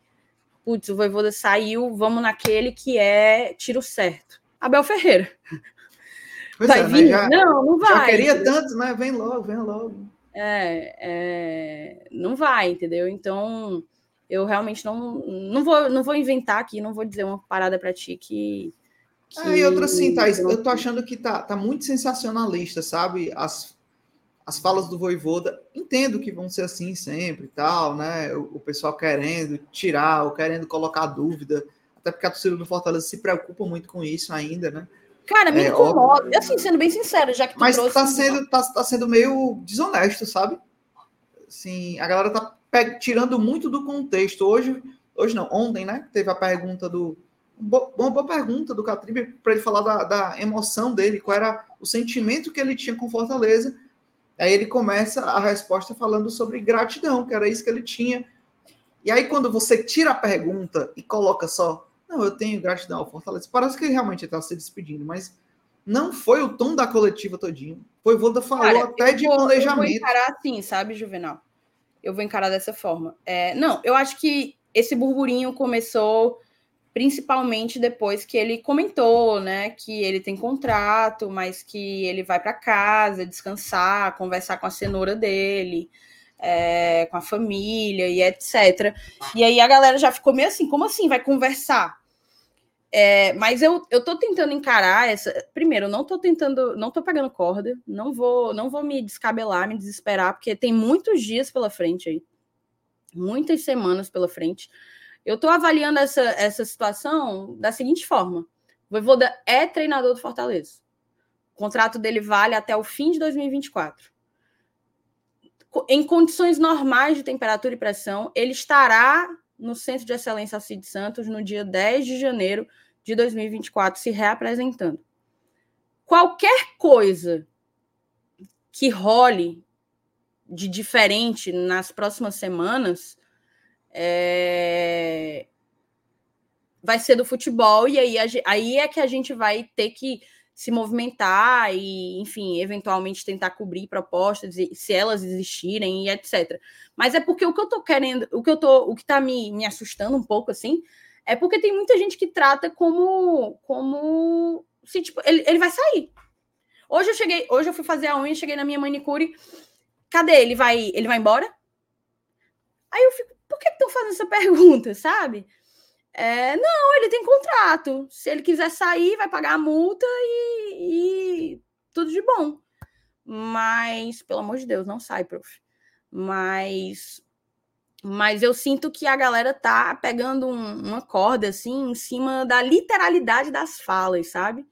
putz, o Voivoda saiu, vamos naquele que é tiro certo. Abel Ferreira. Pois vai é, né? vir? Já, não, não vai. já queria tanto, né? Vem logo, vem logo. É, é, não vai, entendeu? Então, eu realmente não, não, vou, não vou inventar aqui, não vou dizer uma parada para ti que. que É, e outra assim, Thais, eu tô achando que tá, tá muito sensacionalista, sabe? As, as falas do Voivoda, entendo que vão ser assim sempre e tal, né? O, o pessoal querendo tirar ou querendo colocar dúvida, até porque a torcida do Fortaleza se preocupa muito com isso ainda, né? Cara, me É, incomoda. Assim, sendo bem sincero, já que tu Mas trouxe. tá sendo, tá, tá sendo meio desonesto, sabe? Assim, a galera tá tirando muito do contexto. Hoje, hoje não, ontem, né? Teve a pergunta do. Uma boa pergunta do Catribe para ele falar da, da emoção dele, qual era o sentimento que ele tinha com Fortaleza. Aí ele começa a resposta falando sobre gratidão, que era isso que ele tinha. E aí, quando você tira a pergunta e coloca só, não, eu tenho gratidão ao Fortaleza, parece que ele realmente está se despedindo, mas não foi o tom da coletiva todinho. Foi Voda falou Cara, até de vou- Eu vou planejamento. encarar assim, sabe, Juvenal? Eu vou encarar dessa forma. É, não, eu acho que esse burburinho começou principalmente depois que ele comentou, né, que ele tem contrato, mas que ele vai para casa descansar, conversar com a cenoura dele, é, com a família e etc. E aí a galera já ficou meio assim, como assim vai conversar? É, mas eu, eu tô tentando encarar essa. Primeiro, eu não tô tentando, não tô pegando corda, não vou, não vou me descabelar, me desesperar, porque tem muitos dias pela frente aí, muitas semanas pela frente. Eu tô avaliando essa, essa situação da seguinte forma: o Voivoda é treinador do Fortaleza. O contrato dele vale até o fim de 2024. Co- Em condições normais de temperatura e pressão, ele estará no Centro de Excelência Alcide Santos no dia 10 de janeiro de 2024 se reapresentando. Qualquer coisa que role de diferente nas próximas semanas é, vai ser do futebol e aí, aí é que a gente vai ter que se movimentar e, enfim, eventualmente tentar cobrir propostas, se elas existirem e etc. Mas é porque o que eu tô querendo, o que eu tô, o que tá me, me assustando um pouco assim, é porque tem muita gente que trata como como se tipo, ele, ele vai sair. Hoje eu cheguei, hoje eu fui fazer a unha, cheguei na minha manicure, cadê ele vai, ele vai embora? Aí eu fico, por que estão fazendo essa pergunta, sabe? É, não, ele tem contrato. Se ele quiser sair, vai pagar a multa e, e tudo de bom. Mas, pelo amor de Deus, não sai, prof. Mas, mas eu sinto que a galera tá pegando um- uma corda assim em cima da literalidade das falas, sabe?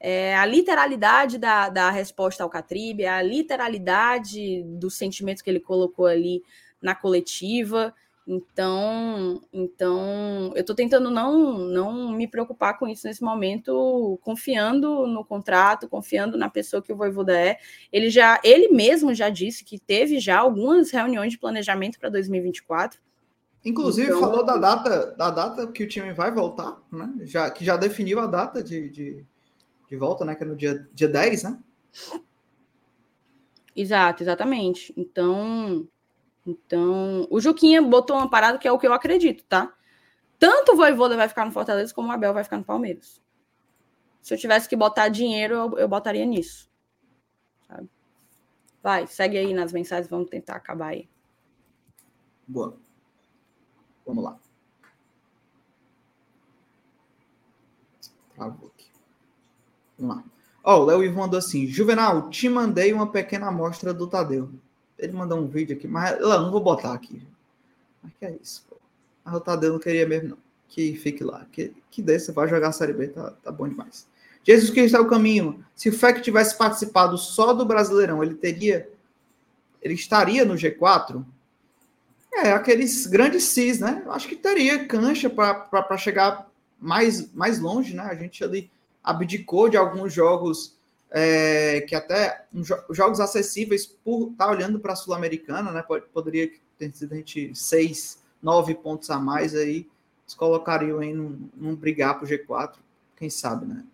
É a literalidade da, da resposta ao Catribe, a literalidade do sentimento que ele colocou ali na coletiva. Então, então eu tô tentando não não me preocupar com isso nesse momento, confiando no contrato, confiando na pessoa que o Voivoda é. Ele já ele mesmo já disse que teve já algumas reuniões de planejamento para 2024. Inclusive, Então- falou da data, da data que o time vai voltar, né? Já, que já definiu a data de, de, de volta, né? Que é no dia, dia 10, né? Exato, exatamente. Então, então, o Juquinha botou uma parada que é o que eu acredito, tá? Tanto o Voivoda vai ficar no Fortaleza como o Abel vai ficar no Palmeiras. Se eu tivesse que botar dinheiro, eu, eu botaria nisso. Sabe? Vai, segue aí nas mensagens, vamos tentar acabar aí. Boa. Vamos lá. Travou aqui. Vamos lá. Ó, o Léo Ivo mandou assim: Juvenal, te mandei uma pequena amostra do Tadeu. Ele mandou um vídeo aqui, mas eu não vou botar aqui. Mas que é isso, pô. Mas o Tadeu não queria mesmo, não. Que fique lá. Que, que desse, vai jogar a Série B, tá, tá bom demais. Jesus Cristo é o caminho. Se o FEC tivesse participado só do Brasileirão, ele teria. Ele estaria no G4? É, aqueles grandes cis, né? Eu acho que teria cancha para chegar mais, mais longe, né? A gente ali abdicou de alguns jogos é, que até jo jogos acessíveis por estar tá olhando para a Sul-Americana, né? Poderia ter sido a gente seis nove pontos a mais aí, eles colocariam aí num, num brigar pro G4, quem sabe, né?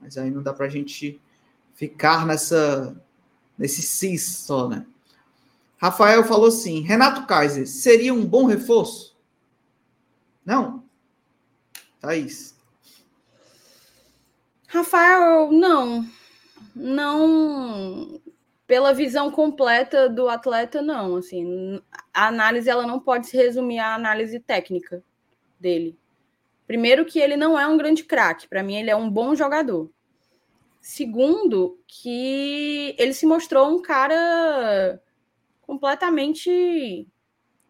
Mas aí não dá pra gente ficar nessa nesse cis só, né? Rafael falou assim: Renato Kaiser seria um bom reforço? Não? Thaís. Rafael, não. Não. Pela visão completa do atleta, não. Assim, a análise ela não pode se resumir à análise técnica dele. Primeiro, que ele não é um grande craque. Para mim, ele é um bom jogador. Segundo, que ele se mostrou um cara completamente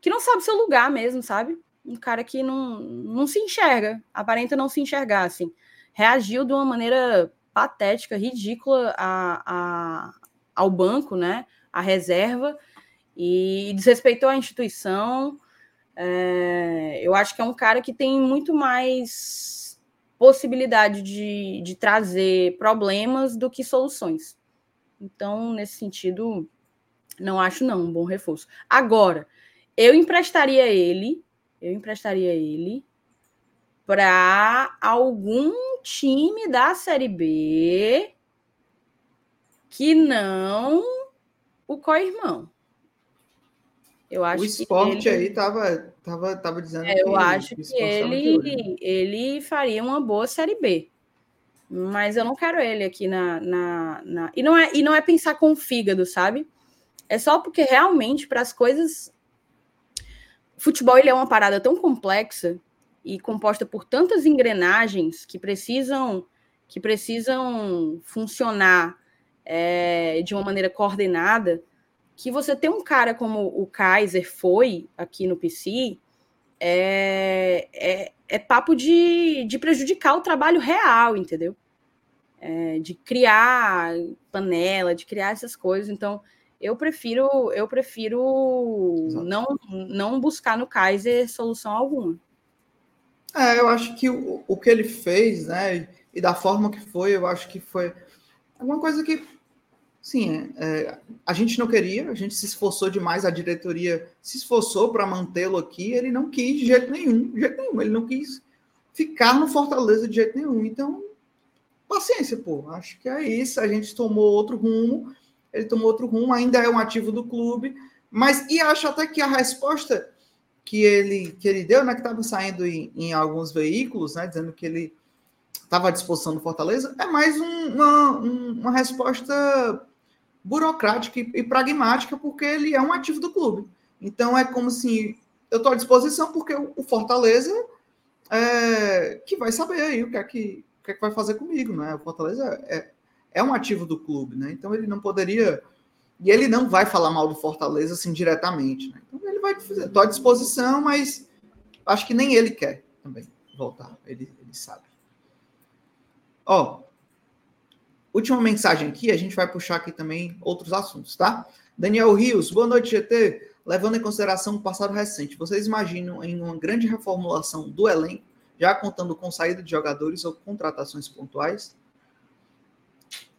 que não sabe seu lugar mesmo, sabe? Um cara que não, não se enxerga, aparenta não se enxergar, assim. Reagiu de uma maneira patética, ridícula a, a, ao banco, né? A reserva, e desrespeitou a instituição. É, eu acho que é um cara que tem muito mais possibilidade de, de trazer problemas do que soluções. Então, nesse sentido, não acho não um bom reforço. Agora, eu emprestaria ele, eu emprestaria ele para algum time da Série B que não o co-irmão. Eu acho o esporte ele... aí tava, tava, tava dizendo é, Eu acho que ele, ele faria uma boa Série B. Mas eu não quero ele aqui na, na, na... E, não é, e não é pensar com o fígado, sabe? É só porque realmente, para as coisas. Futebol ele é uma parada tão complexa e composta por tantas engrenagens que precisam que precisam funcionar é, de uma maneira coordenada que você ter um cara como o Kaiser foi aqui no PC é, é, é papo de, de prejudicar o trabalho real, entendeu? É, de criar panela, de criar essas coisas. Então, eu prefiro eu prefiro não, não buscar no Kaiser solução alguma. É, eu acho que o, o que ele fez, né, e da forma que foi, eu acho que foi uma coisa que Sim, é, é, a gente não queria, a gente se esforçou demais, a diretoria se esforçou para mantê-lo aqui, ele não quis de jeito nenhum, de jeito nenhum, ele não quis ficar no Fortaleza de jeito nenhum. Então, paciência, pô, acho que é isso, a gente tomou outro rumo, ele tomou outro rumo, ainda é um ativo do clube, mas e acho até que a resposta que ele que ele deu, né, que estava saindo em, em, alguns veículos, né, dizendo que ele estava à disposição do Fortaleza, é mais um, uma, uma resposta burocrática e, e, pragmática, porque ele é um ativo do clube. Então é como se eu estou à disposição, porque o, o Fortaleza é, que vai saber aí o que é que, o que, é que vai fazer comigo, né? O Fortaleza é, é um ativo do clube, né? Então ele não poderia. E ele não vai falar mal do Fortaleza assim diretamente, né? Então vai dizer, estou à disposição, mas acho que nem ele quer também voltar. Ele, ele sabe. Ó, Última mensagem aqui, a gente vai puxar aqui também outros assuntos, tá? Daniel Rios, boa noite, GT. Levando em consideração o passado recente, vocês imaginam em uma grande reformulação do elenco, já contando com saída de jogadores ou contratações pontuais?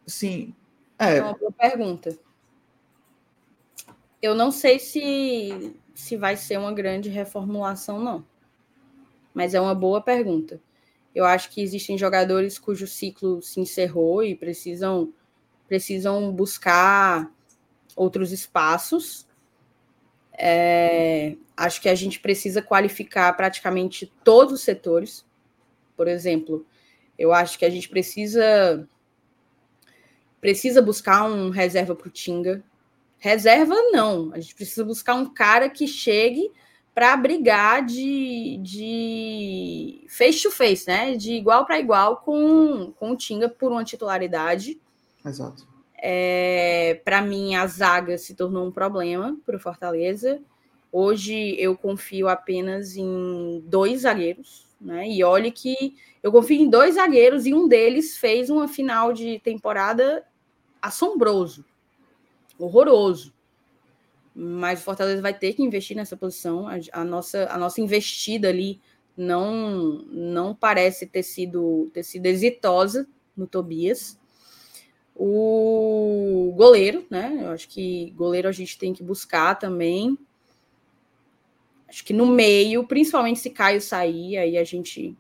Sim. É, é uma boa pergunta. Eu não sei se, se vai ser uma grande reformulação, não. Mas é uma boa pergunta. Eu acho que existem jogadores cujo ciclo se encerrou e precisam, precisam buscar outros espaços. É, acho que a gente precisa qualificar praticamente todos os setores. Por exemplo, eu acho que a gente precisa precisa buscar um reserva para o Tinga. Reserva não, a gente precisa buscar um cara que chegue para brigar de, de face to face, né? De igual para igual com, com o Tinga por uma titularidade. Exato. É, para mim, a zaga se tornou um problema para o Fortaleza. Hoje eu confio apenas em dois zagueiros, né? E olhe que eu confio em dois zagueiros e um deles fez uma final de temporada assombroso, horroroso mas o Fortaleza vai ter que investir nessa posição. A, a, nossa, a nossa investida ali não não parece ter sido, ter sido exitosa no Tobias. O goleiro, né? Eu acho que goleiro a gente tem que buscar também. Acho que no meio, principalmente se Caio sair, aí a gente.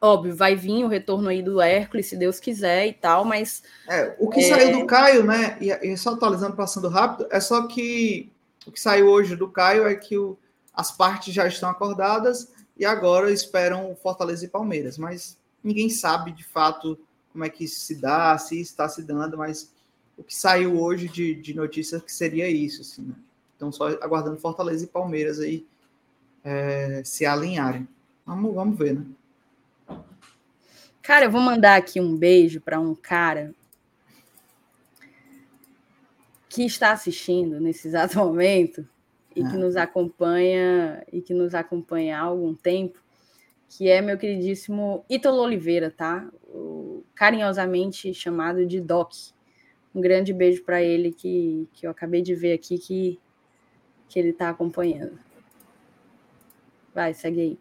Óbvio, vai vir o retorno aí do Hércules, se Deus quiser e tal, mas. É, o que é... saiu do Caio, né? E, e, só atualizando, passando rápido, é só que o que saiu hoje do Caio é que o, as partes já estão acordadas e agora esperam Fortaleza e Palmeiras. Mas ninguém sabe de fato como é que isso se dá, se está se dando, mas o que saiu hoje de, de notícias que seria isso, assim, né? Então, só aguardando Fortaleza e Palmeiras aí é, se alinharem. Vamos, vamos ver, né? Cara, eu vou mandar aqui um beijo para um cara que está assistindo nesse exato momento e que ah. nos acompanha e que nos acompanha há algum tempo, que é meu queridíssimo Ítalo Oliveira, tá? O, carinhosamente chamado de Doc. Um grande beijo para ele que, que eu acabei de ver aqui que, que ele está acompanhando. Vai, segue aí.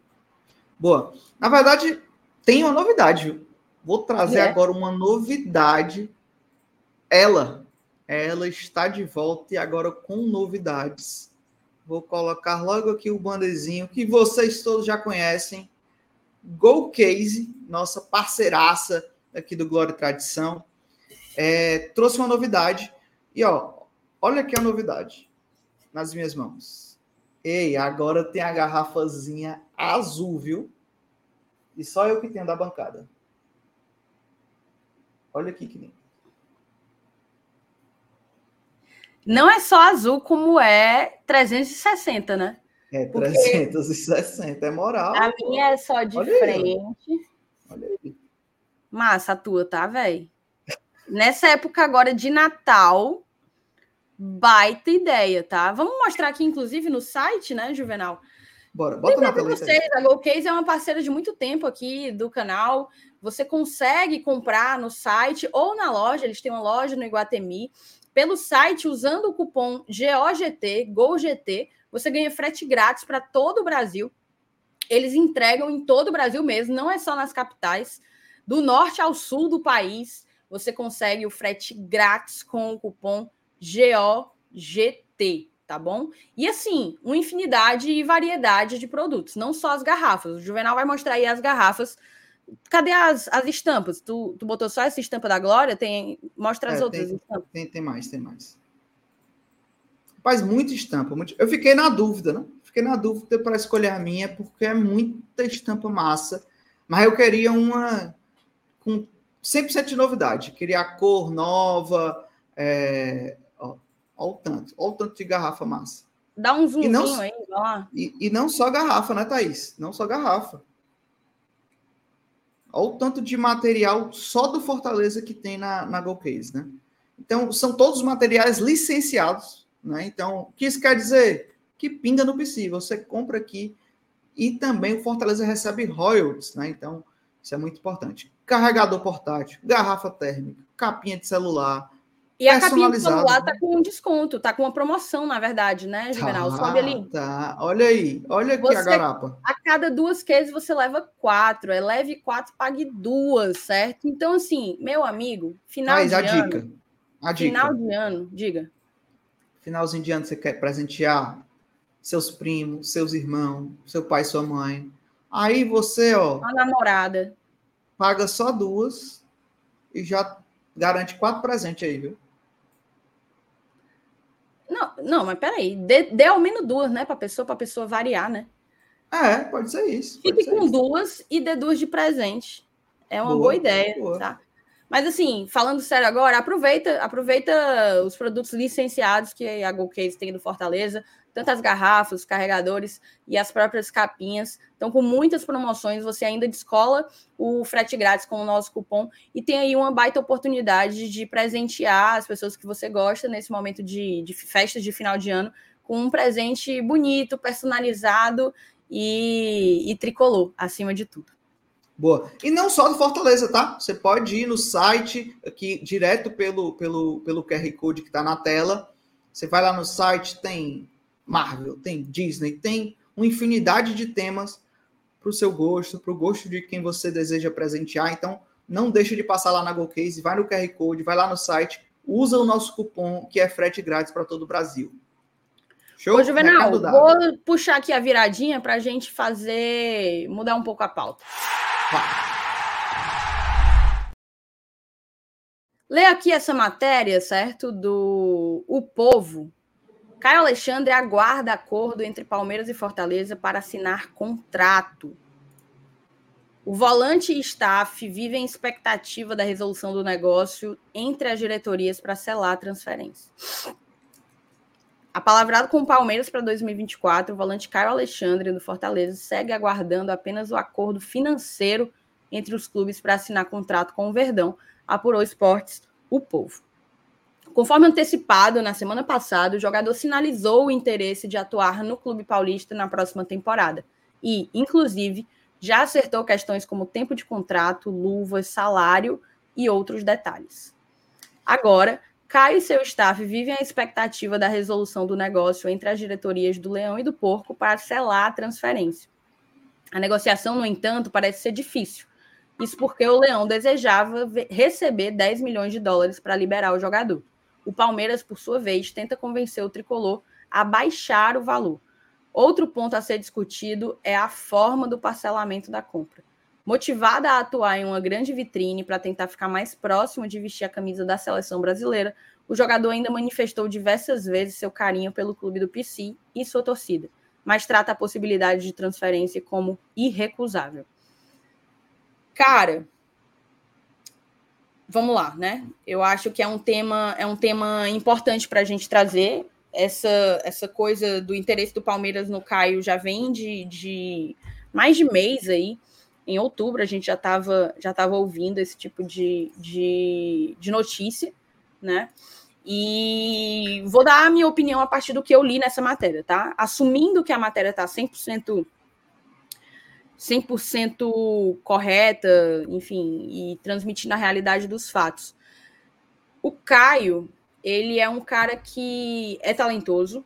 Boa. Na verdade, tem uma novidade, viu? Vou trazer é? agora uma novidade. Ela, ela está de volta e agora com novidades. Vou colocar logo aqui o bandezinho que vocês todos já conhecem. Go Case, nossa parceiraça aqui do Glória e Tradição, é, trouxe uma novidade. E ó, olha aqui a novidade nas minhas mãos. Ei, agora tem a garrafazinha azul, viu? E só eu que tenho da bancada. Olha aqui que lindo. Não é só azul, como é 360, né? É, 360, Porque é moral. A minha é só de Olha frente. Aí. Olha aí. Massa a tua, tá, velho? Nessa época agora de Natal, baita ideia, tá? Vamos mostrar aqui, inclusive, no site, né, Juvenal? Bora, bota Lembra na vocês, a GoCase é uma parceira de muito tempo aqui do canal. Você consegue comprar no site ou na loja, eles têm uma loja no Iguatemi. Pelo site, usando o cupom GOGT, GOGT, você ganha frete grátis para todo o Brasil. Eles entregam em todo o Brasil mesmo, não é só nas capitais. Do norte ao sul do país, você consegue o frete grátis com o cupom GOGT, tá bom? E assim, uma infinidade e variedade de produtos, não só as garrafas. O Juvenal vai mostrar aí as garrafas. Cadê as, as estampas? Tu, tu botou só essa estampa da Glória? Tem, mostra as é, outras tem, estampas. Tem, tem mais, tem mais. Faz muita estampa. Muito... Eu fiquei na dúvida, né? Fiquei na dúvida para escolher a minha, porque é muita estampa massa. Mas eu queria uma com 100% de novidade. Queria a cor nova, é, Olha o tanto, olha o tanto de garrafa massa. Dá um zoomzinho não, aí, ó. E, e, não só garrafa, né, Thaís? Não só garrafa. Olha o tanto de material só do Fortaleza que tem na, na GoCase, né? Então, são todos materiais licenciados, né? Então, o que isso quer dizer? Que pinga no PC. Você compra aqui e também o Fortaleza recebe royalties, né? Então, isso é muito importante. Carregador portátil, garrafa térmica, capinha de celular, e a capinha do celular tá com um desconto, tá com uma promoção, na verdade, né, Juvenal? Tá, Sobe ali. Tá, olha aí, olha aqui você, a garapa. A cada duas cases você leva quatro, é leve quatro, pague duas, certo? Então, assim, meu amigo, final Mas, de a ano. Dica. A final dica. de ano, diga. Finalzinho de ano você quer presentear seus primos, seus irmãos, seu pai, sua mãe. Aí você, ó. A namorada. Paga só duas e já garante quatro presentes aí, viu? Não, não, mas peraí. Dê, dê ao menos duas, né? Para pessoa, para pessoa variar, né? É, pode ser isso. Fique ser com isso. duas e dê duas de presente. É uma boa, boa ideia, boa. tá? Mas assim, falando sério agora, aproveita, aproveita os produtos licenciados que a GoCase tem do Fortaleza tanto as garrafas, os carregadores e as próprias capinhas. Então, com muitas promoções, você ainda descola o frete grátis com o nosso cupom e tem aí uma baita oportunidade de presentear as pessoas que você gosta nesse momento de, de festas de final de ano com um presente bonito, personalizado e, e tricolor, acima de tudo. Boa. E não só do Fortaleza, tá? Você pode ir no site aqui direto pelo, pelo, pelo QR Code que está na tela. Você vai lá no site, tem Marvel, tem Disney, tem uma infinidade de temas para o seu gosto, para o gosto de quem você deseja presentear. Então, não deixe de passar lá na GoCase, vai no QR Code, vai lá no site, usa o nosso cupom que é frete grátis para todo o Brasil. Show? Ô, Juvenal, vou puxar aqui a viradinha para a gente fazer. mudar um pouco a pauta. Lê aqui essa matéria, certo? Do O Povo. Caio Alexandre aguarda acordo entre Palmeiras e Fortaleza para assinar contrato. O volante e staff vivem expectativa da resolução do negócio entre as diretorias para selar a transferência. Apalavrado com o Palmeiras para 2024, o volante Caio Alexandre do Fortaleza segue aguardando apenas o acordo financeiro entre os clubes para assinar contrato com o Verdão, apurou Esportes, o povo. Conforme antecipado na semana passada, o jogador sinalizou o interesse de atuar no Clube Paulista na próxima temporada e, inclusive, já acertou questões como tempo de contrato, luvas, salário e outros detalhes. Agora, Caio e seu staff vivem a expectativa da resolução do negócio entre as diretorias do Leão e do Porco para selar a transferência. A negociação, no entanto, parece ser difícil. Isso porque o Leão desejava receber 10 milhões de dólares para liberar o jogador. O Palmeiras, por sua vez, tenta convencer o tricolor a baixar o valor, Outro ponto a ser discutido é a forma do parcelamento da compra. Motivada a atuar em uma grande vitrine para tentar ficar mais próximo de vestir a camisa da seleção brasileira, o jogador ainda manifestou diversas vezes seu carinho pelo clube do PC e sua torcida, mas trata a possibilidade de transferência como irrecusável. Cara, vamos lá, né? Eu acho que é um tema, é um tema importante para a gente trazer essa, essa coisa do interesse do Palmeiras no Caio já vem de, de mais de mês aí. Em outubro a gente já estava já tava ouvindo esse tipo de, de, de notícia, né? E vou dar a minha opinião a partir do que eu li nessa matéria, tá? Assumindo que a matéria está 100%, 100% correta, enfim, e transmitindo a realidade dos fatos. O Caio, ele é um cara que é talentoso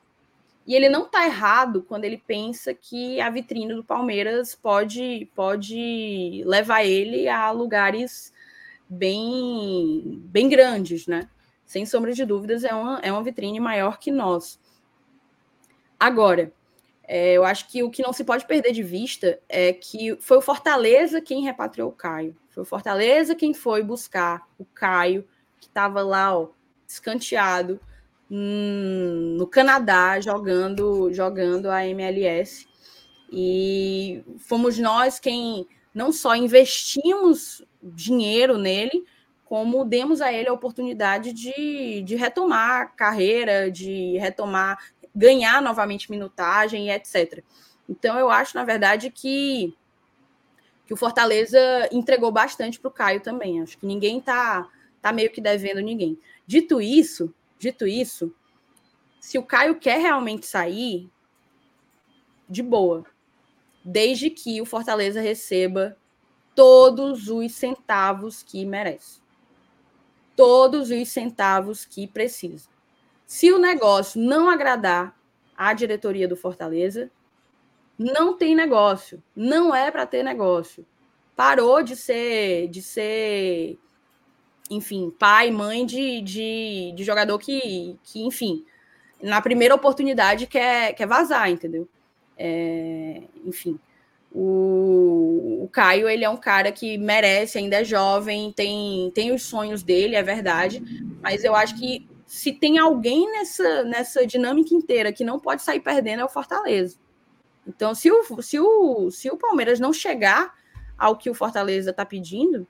e ele não está errado quando ele pensa que a vitrine do Palmeiras pode, pode levar ele a lugares bem, bem grandes, né? Sem sombra de dúvidas, é uma, é uma vitrine maior que nós. Agora, é, eu acho que o que não se pode perder de vista é que foi o Fortaleza quem repatriou o Caio. Foi o Fortaleza quem foi buscar o Caio, que estava lá, ó, escanteado hum, no Canadá jogando jogando a MLS e fomos nós quem não só investimos dinheiro nele, como demos a ele a oportunidade de, de retomar a carreira, de retomar, ganhar novamente minutagem e etc. Então eu acho, na verdade, que, que o Fortaleza entregou bastante para o Caio também. Acho que ninguém está tá meio que devendo ninguém. Dito isso, dito isso, se o Caio quer realmente sair, de boa, desde que o Fortaleza receba todos os centavos que merece. Todos os centavos que precisa. Se o negócio não agradar a diretoria do Fortaleza, não tem negócio. Não é para ter negócio. Parou de ser de ser enfim, pai, mãe de, de, de jogador que, que, enfim, na primeira oportunidade quer, quer vazar, entendeu? É, enfim, o, o, Caio, ele é um cara que merece, ainda é jovem, tem, tem os sonhos dele, é verdade, mas eu acho que se tem alguém nessa, nessa dinâmica inteira que não pode sair perdendo é o Fortaleza. Então, se o, se o, se o Palmeiras não chegar ao que o Fortaleza está pedindo,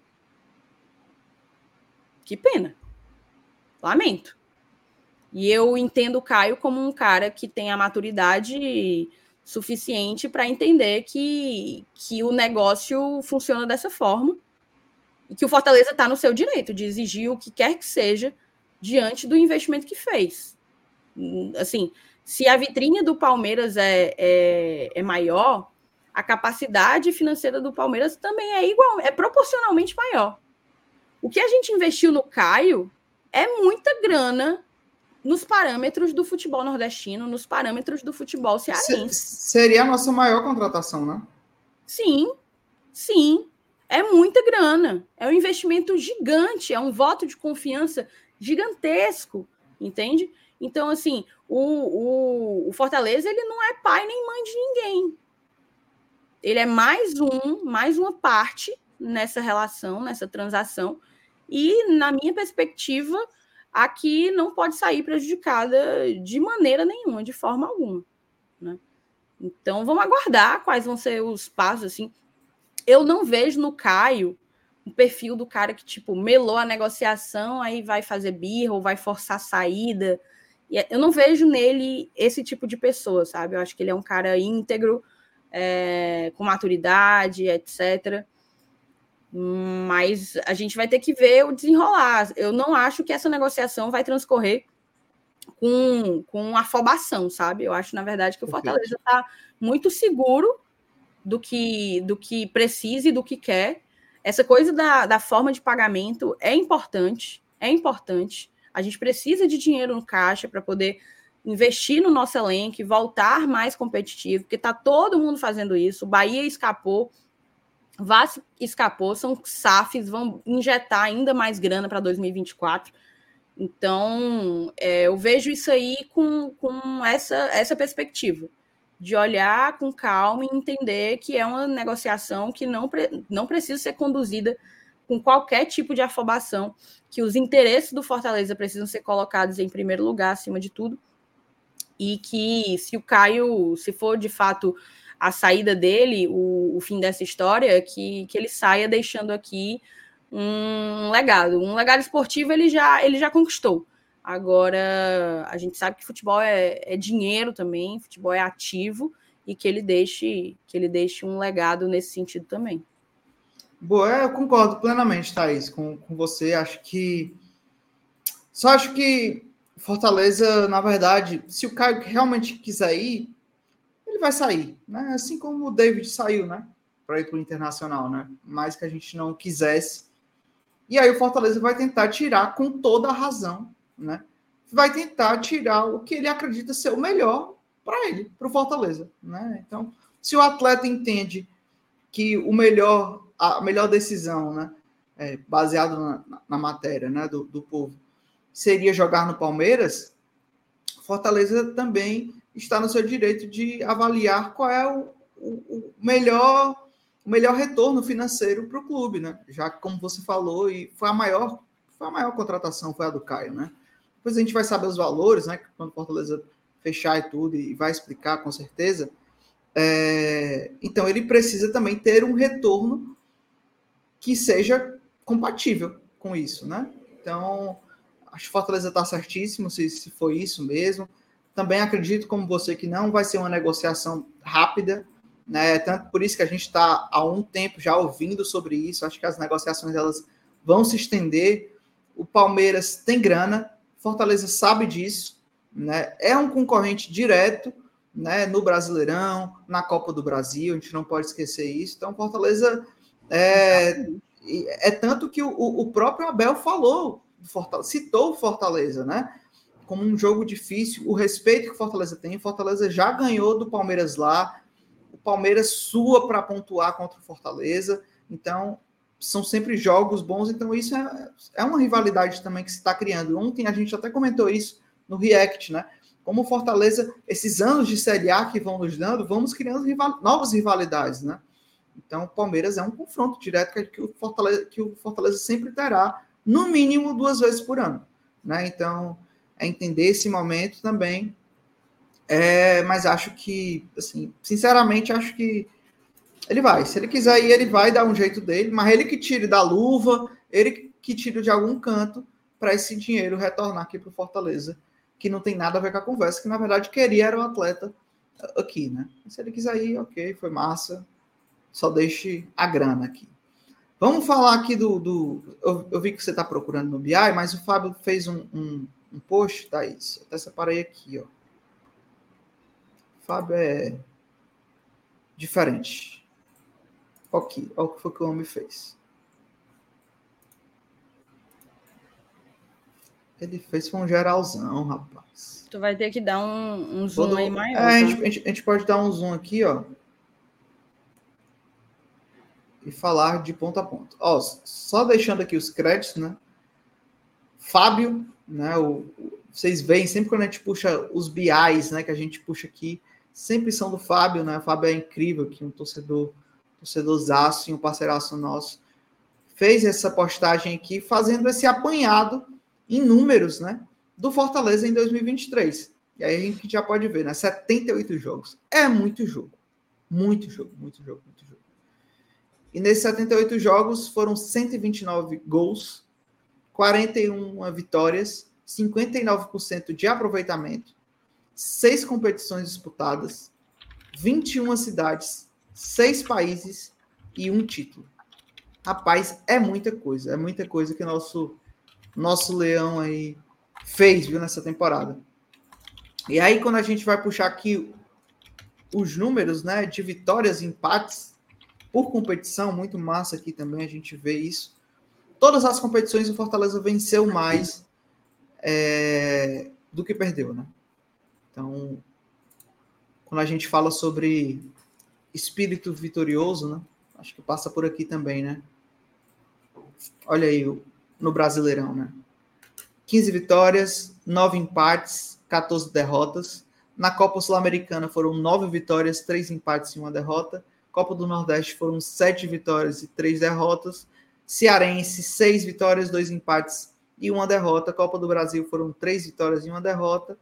que pena. Lamento. E eu entendo o Caio como um cara que tem a maturidade suficiente para entender que, que o negócio funciona dessa forma e que o Fortaleza está no seu direito de exigir o que quer que seja diante do investimento que fez. Assim, se a vitrine do Palmeiras é, é, é maior, a capacidade financeira do Palmeiras também é igual, é proporcionalmente maior. O que a gente investiu no Caio é muita grana nos parâmetros do futebol nordestino, nos parâmetros do futebol cearense. Seria a nossa maior contratação, né? Sim, sim. É muita grana. É um investimento gigante, é um voto de confiança gigantesco, entende? Então, assim, o, o, o Fortaleza ele não é pai nem mãe de ninguém. Ele é mais um, mais uma parte nessa relação, nessa transação. E, na minha perspectiva, aqui não pode sair prejudicada de maneira nenhuma, de forma alguma. Né? Então, vamos aguardar quais vão ser os passos. Assim. Eu não vejo no Caio o perfil do cara que, tipo, melou a negociação, aí vai fazer birra ou vai forçar a saída. E eu não vejo nele esse tipo de pessoa, sabe? Eu acho que ele é um cara íntegro, é, com maturidade, etc. Mas a gente vai ter que ver o desenrolar. Eu não acho que essa negociação vai transcorrer com, com afobação, sabe? Eu acho, na verdade, que o Fortaleza está muito seguro do que, do que precisa e do que quer. Essa coisa da, da forma de pagamento é importante, é importante. A gente precisa de dinheiro no caixa para poder investir no nosso elenco voltar mais competitivo, porque está todo mundo fazendo isso. Bahia escapou, Vasco escapou, são SAFs, vão injetar ainda mais grana para 2024. Então, é, eu vejo isso aí com, com essa, essa perspectiva, de olhar com calma e entender que é uma negociação que não, não precisa ser conduzida com qualquer tipo de afobação, que os interesses do Fortaleza precisam ser colocados em primeiro lugar, acima de tudo, e que se o Caio, se for de fato a saída dele, o, o fim dessa história, que, que ele saia deixando aqui um legado. Um legado esportivo ele já, ele já conquistou. Agora, a gente sabe que futebol é, é dinheiro também, futebol é ativo, e que ele deixe que ele deixe um legado nesse sentido também. Boa, é, eu concordo plenamente, Thaís, com, com você. Acho que. Só acho que Fortaleza, na verdade, se o Caio realmente quiser ir, ele vai sair, né? Assim como o David saiu, né? Para ir para o Internacional, né? Mais que a gente não quisesse. E aí o Fortaleza vai tentar tirar com toda a razão, né? Vai tentar tirar o que ele acredita ser o melhor para ele, para o Fortaleza, né? Então, se o atleta entende que o melhor, a melhor decisão, né? É, baseado na, na matéria, né? Do, do povo seria jogar no Palmeiras, Fortaleza também está no seu direito de avaliar qual é o, o, o melhor o melhor retorno financeiro para o clube, né? Já que, como você falou, e foi a maior foi a maior contratação, foi a do Caio, né? Depois a gente vai saber os valores, né? Quando Fortaleza fechar e tudo, e vai explicar com certeza. É... Então ele precisa também ter um retorno que seja compatível com isso, né? Então Acho que Fortaleza está certíssimo se, se foi isso mesmo. Também acredito, como você, que não vai ser uma negociação rápida, né? Tanto por isso que a gente está há um tempo já ouvindo sobre isso. Acho que as negociações elas vão se estender. O Palmeiras tem grana, Fortaleza sabe disso, né? É um concorrente direto, né? No Brasileirão, na Copa do Brasil, a gente não pode esquecer isso. Então, Fortaleza é, é tanto que o, o próprio Abel falou citou o Fortaleza, né? Como um jogo difícil, o respeito que Fortaleza tem. Fortaleza já ganhou do Palmeiras lá. O Palmeiras sua para pontuar contra o Fortaleza. Então, são sempre jogos bons. Então, isso é, é uma rivalidade também que se está criando. Ontem a gente até comentou isso no React, né? Como Fortaleza, esses anos de Série A que vão nos dando, vamos criando rival, novas rivalidades, né? Então, o Palmeiras é um confronto direto que o Fortaleza, que o Fortaleza sempre terá no mínimo duas vezes por ano. Né? Então, é entender esse momento também. É, mas acho que, assim, sinceramente, acho que ele vai. Se ele quiser ir, ele vai dar um jeito dele, mas ele que tire da luva, ele que tire de algum canto para esse dinheiro retornar aqui para o Fortaleza, que não tem nada a ver com a conversa, que na verdade queria era um atleta aqui, né? Se ele quiser ir, ok, foi massa, só deixe a grana aqui. Vamos falar aqui do. do eu, eu, vi que você está procurando no BI, mas o Fábio fez um, um, um post, Thaís. Até separei aqui, ó. O Fábio é diferente. Ok, olha o que foi que o homem fez. Ele fez um geralzão, rapaz. Tu vai ter que dar um, um zoom Todo... aí maior. É, a, gente, a, gente, a gente pode dar um zoom aqui, ó. e falar de ponto a ponto. Ó, só deixando aqui os créditos, né? Fábio, né? O, vocês veem sempre quando a gente puxa os BIs, né? Que a gente puxa aqui, sempre são do Fábio, né? O Fábio é incrível, que um torcedor, torcedorzaço e um parceiraço nosso fez essa postagem aqui, fazendo esse apanhado em números, né? Do Fortaleza em 2023. E aí a gente já pode ver, né? 78 jogos. É muito jogo. Muito jogo, muito jogo, muito jogo. E nesses 78 jogos foram 129 gols, 41 vitórias, 59% de aproveitamento, seis competições disputadas, 21 cidades, seis países e um título. Rapaz, é muita coisa, é muita coisa que nosso nosso leão aí fez, viu, nessa temporada. E aí quando a gente vai puxar aqui os números, né, de vitórias e empates por competição, muito massa aqui também a gente vê isso. Todas as competições o Fortaleza venceu mais é, do que perdeu, né? Então, quando a gente fala sobre espírito vitorioso, né? Acho que passa por aqui também, né? Olha aí no Brasileirão, né? 15 vitórias, 9 empates, 14 derrotas. Na Copa Sul-Americana foram 9 vitórias, 3 empates e 1 derrota. Copa do Nordeste foram 7 vitórias e 3 derrotas. Cearense, 6 vitórias, 2 empates e 1 derrota. Copa do Brasil foram 3 vitórias e 1 derrota.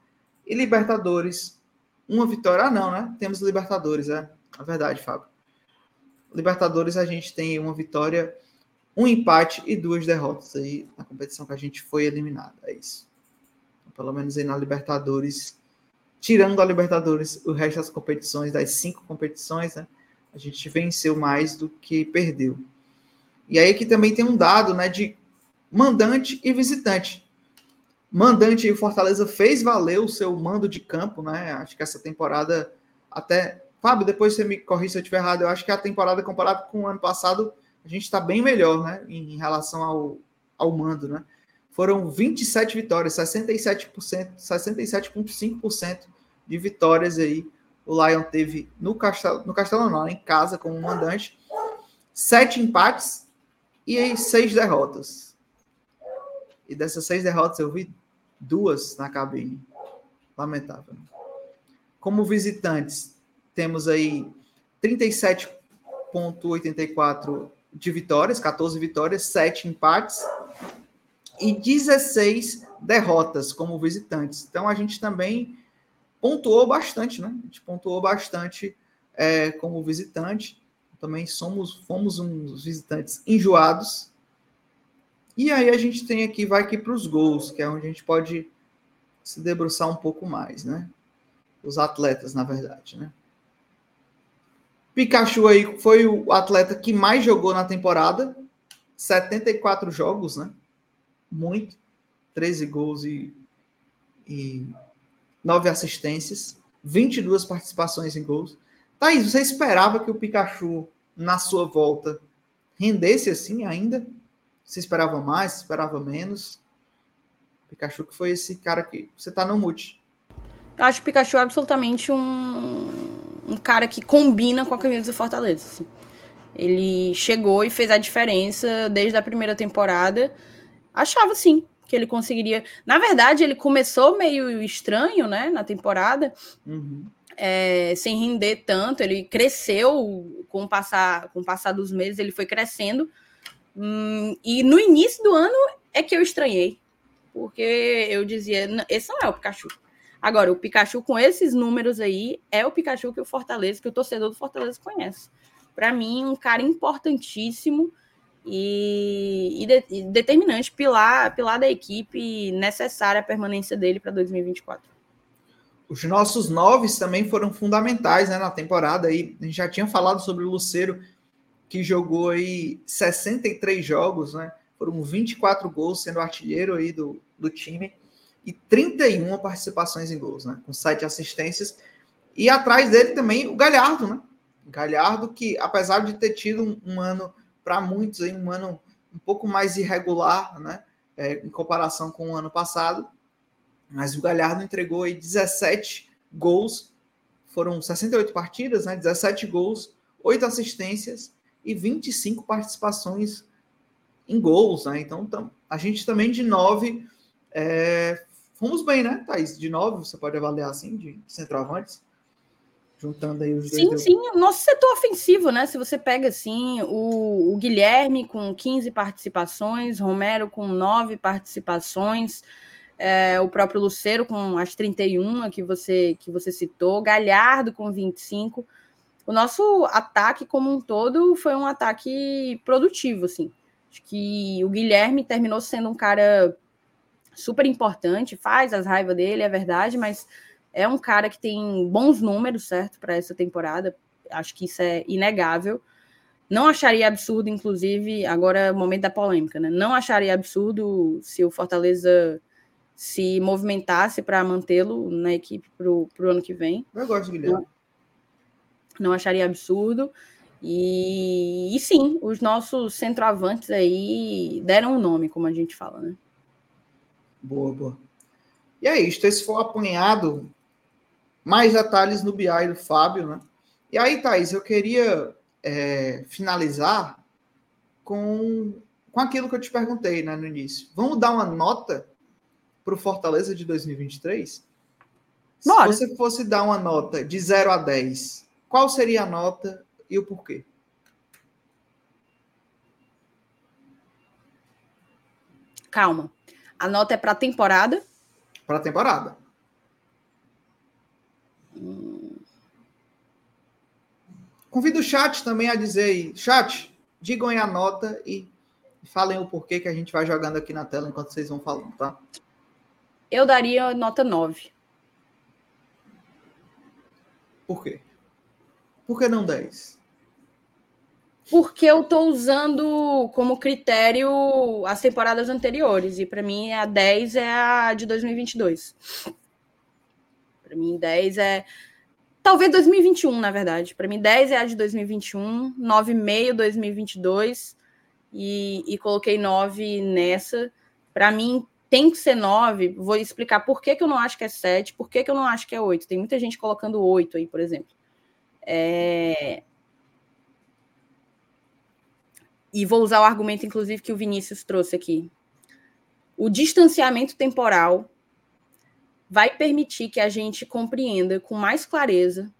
E Libertadores, uma vitória. Ah, não, né? Temos Libertadores, é. É verdade, Fábio. Libertadores a gente tem uma vitória um empate e duas derrotas aí na competição que a gente foi eliminado. É isso. Então, pelo menos aí na Libertadores, tirando a Libertadores, o resto das competições, das cinco competições, né? A gente venceu mais do que perdeu. E aí aqui também tem um dado, né, de mandante e visitante. Mandante, o Fortaleza fez valer o seu mando de campo, né? Acho que essa temporada até Fábio, depois você me corrija se eu estiver errado. Eu acho que a temporada comparada com o ano passado a gente está bem melhor, né? Em relação ao, ao mando, né? Foram 27 vitórias, 67%, 67,5% de vitórias aí. O Lion teve no Castelo, no Castelo não, em casa como mandante, sete empates e aí seis derrotas. E dessas seis derrotas eu vi duas na cabine. Lamentável. Como visitantes, temos aí 37,84 de vitórias, 14 vitórias, 7 empates e 16 derrotas como visitantes. Então a gente também pontuou bastante, né? A gente pontuou bastante é, como visitante. Também somos, fomos uns visitantes enjoados. E aí a gente tem aqui, vai aqui para os gols, que é onde a gente pode se debruçar um pouco mais, né? Os atletas, na verdade, né? Pikachu aí foi o atleta que mais jogou na temporada, 74 jogos, né? Muito. 13 gols e, e 9 assistências, 22 participações em gols. Thaís, você esperava que o Pikachu, na sua volta, rendesse assim ainda? Você esperava mais, esperava menos? Pikachu que foi esse cara que você tá no mute. Eu acho o Pikachu absolutamente um um cara que combina com a camisa do Fortaleza. Assim. Ele chegou e fez a diferença desde a primeira temporada. Achava sim que ele conseguiria. Na verdade, ele começou meio estranho, né, na temporada, uhum. é, sem render tanto. Ele cresceu com o passar, com o passar dos meses, ele foi crescendo. Hum, e no início do ano é que eu estranhei, porque eu dizia, esse não é o Pikachu. Agora, o Pikachu com esses números aí é o Pikachu que o Fortaleza, que o torcedor do Fortaleza conhece. Para mim, um cara importantíssimo e, e, de, e, determinante, pilar, pilar da equipe, necessária a permanência dele para 2024. Os nossos noves também foram fundamentais né, na temporada. Aí. A gente já tinha falado sobre o Luceiro, que jogou aí 63 jogos, né? Foram 24 gols, sendo artilheiro aí do, do time e 31 participações em gols, né? Com sete assistências. E atrás dele também o Galhardo, né? Galhardo, que apesar de ter tido um, um ano, para muitos, aí, um ano um pouco mais irregular, né? É, em comparação com o ano passado, mas o Galhardo entregou aí 17 gols, foram 68 partidas, né? 17 gols, 8 assistências e 25 participações em gols, né? Então, tam, A gente também de 9 é, fomos bem, né, Thaís? De 9, você pode avaliar assim, de centroavantes? Juntando aí os dois. Sim, sim, o nosso setor ofensivo, né? Se você pega assim, o, o Guilherme com 15 participações, Romero com 9 participações, é, o próprio Luceiro com as 31 que você, que você citou, Galhardo com 25. O nosso ataque como um todo foi um ataque produtivo, assim. Acho que o Guilherme terminou sendo um cara super importante, faz as raivas dele, é verdade, mas é um cara que tem bons números, certo, para essa temporada. Acho que isso é inegável. Não acharia absurdo, inclusive, agora é o momento da polêmica, né? Não acharia absurdo se o Fortaleza se movimentasse para mantê-lo na equipe para o ano que vem. Eu gosto Guilherme. Não, não acharia absurdo. E, e, sim, os nossos centroavantes aí deram um nome, como a gente fala, né? Boa, boa. E é isso. Esse foi o apanhado. Mais detalhes no BI do Fábio, né? E aí, Thaís, eu queria é, finalizar com, com aquilo que eu te perguntei né, no início. Vamos dar uma nota para o Fortaleza de 2023? Bora. Se você fosse dar uma nota de 0 a 10, qual seria a nota e o porquê? Calma. A nota é para a temporada? Para a temporada. Hum. Convido o chat também a dizer aí. Chat, digam aí a nota e falem o porquê que a gente vai jogando aqui na tela enquanto vocês vão falando, tá? Eu daria nota 9. Por quê? Por que não 10? Porque eu estou usando como critério as temporadas anteriores. E para mim a 10 é a de 2022. Para mim 10 é. Talvez 2021, na verdade. Para mim 10 é a de 2021, 9,5 2022. E, e coloquei 9 nessa. Para mim, tem que ser 9. Vou explicar por que, que eu não acho que é 7, por que, que eu não acho que é 8. Tem muita gente colocando 8 aí, por exemplo. É... E vou usar o argumento, inclusive, que o Vinícius trouxe aqui. O distanciamento temporal vai permitir que a gente compreenda com mais clareza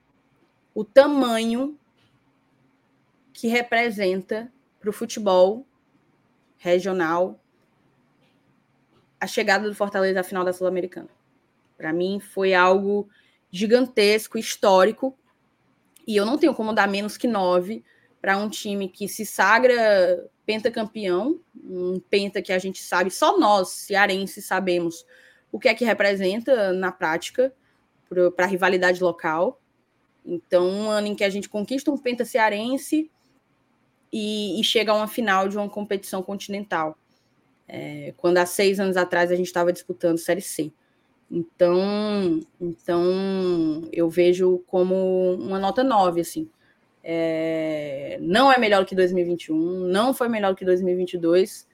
o tamanho que representa para o futebol regional a chegada do Fortaleza à final da Sul-Americana. Para mim foi algo gigantesco, histórico, e eu não tenho como dar menos que nove para um time que se sagra pentacampeão, um penta que a gente sabe, só nós, cearenses, sabemos o que é que representa na prática para a rivalidade local. Então, um ano em que a gente conquista um penta cearense e, e chega a uma final de uma competição continental. É, quando há seis anos atrás a gente estava disputando Série C. Então, então eu vejo como uma nota 9, assim. É, não é melhor que 2021, não foi melhor que 2022.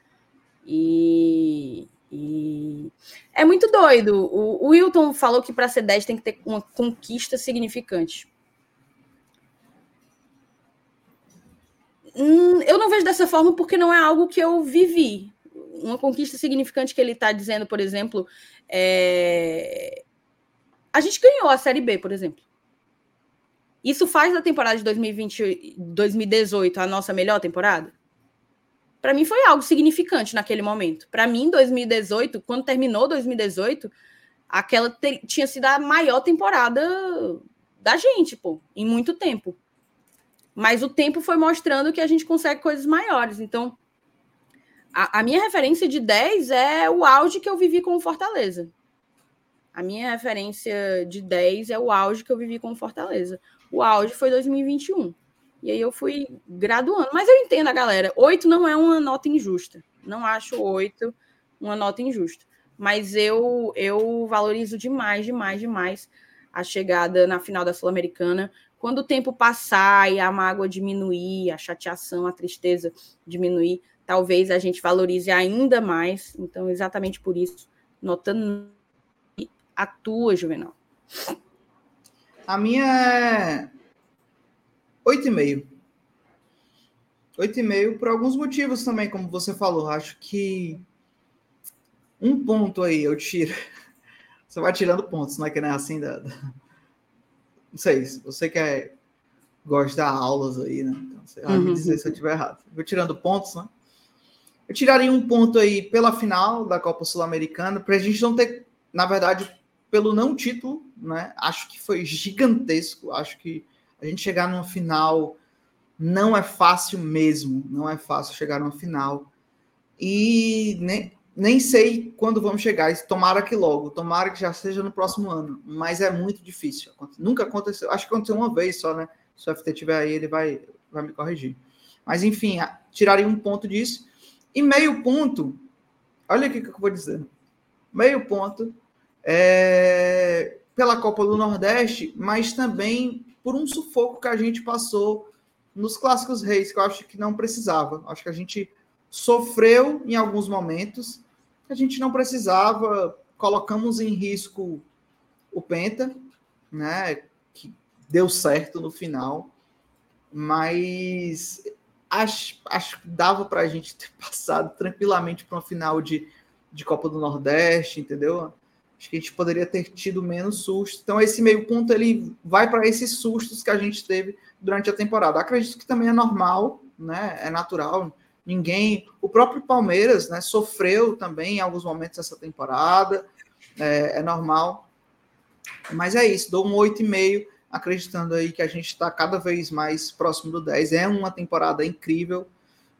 E, e é muito doido. O, o Wilton falou que para ser 10 tem que ter uma conquista significante. Hum, eu não vejo dessa forma porque não é algo que eu vivi uma conquista significante que ele está dizendo, por exemplo, é... a gente ganhou a Série B, por exemplo. Isso faz da temporada de 2020, 2018 a nossa melhor temporada? Para mim foi algo significante naquele momento. Para mim, 2018, quando terminou 2018, aquela te... tinha sido a maior temporada da gente, pô, em muito tempo. Mas o tempo foi mostrando que a gente consegue coisas maiores. Então, a, a, minha referência de 10 é o auge que eu vivi com o Fortaleza. A minha referência de 10 é o auge que eu vivi com o Fortaleza. O auge foi 2021. E aí eu fui graduando. Mas eu entendo a galera. 8 não é uma nota injusta. Não acho 8 uma nota injusta. Mas eu, eu valorizo demais, demais, demais a chegada na final da Sul-Americana. Quando o tempo passar e a mágoa diminuir, a chateação, a tristeza diminuir, talvez a gente valorize ainda mais. Então, exatamente por isso, notando a tua, Juvenal. A minha é 8,5. 8,5 por alguns motivos também, como você falou. Acho que um ponto aí eu tiro. Você vai tirando pontos, não é que não é assim da. da... Não sei, se você quer gosta de dar aulas aí, né? Então, você vai uhum. me dizer se eu estiver errado. Vou tirando pontos, né? Eu tiraria um ponto aí pela final da Copa Sul-Americana, para a gente não ter, na verdade, pelo não título, né? Acho que foi gigantesco. Acho que a gente chegar numa final não é fácil mesmo, não é fácil chegar numa final. E nem, nem sei quando vamos chegar. Tomara que logo, tomara que já seja no próximo ano, mas é muito difícil. Nunca aconteceu, acho que aconteceu uma vez só, né? Se o FT tiver aí, ele vai, vai me corrigir. Mas enfim, tiraria um ponto disso. E meio ponto, olha o que eu vou dizer. Meio ponto é, pela Copa do Nordeste, mas também por um sufoco que a gente passou nos clássicos reis, que eu acho que não precisava. Acho que a gente sofreu em alguns momentos, a gente não precisava, colocamos em risco o Penta, né? Que deu certo no final, mas acho, acho que dava para a gente ter passado tranquilamente para uma final de, de Copa do Nordeste, entendeu? Acho que a gente poderia ter tido menos susto. Então, esse meio ponto ele vai para esses sustos que a gente teve durante a temporada. Acredito que também é normal, né? É natural. Ninguém. O próprio Palmeiras, né? Sofreu também em alguns momentos essa temporada. É, é normal. Mas é isso. Dou um 8,5, acreditando aí que a gente está cada vez mais próximo do 10. É uma temporada incrível.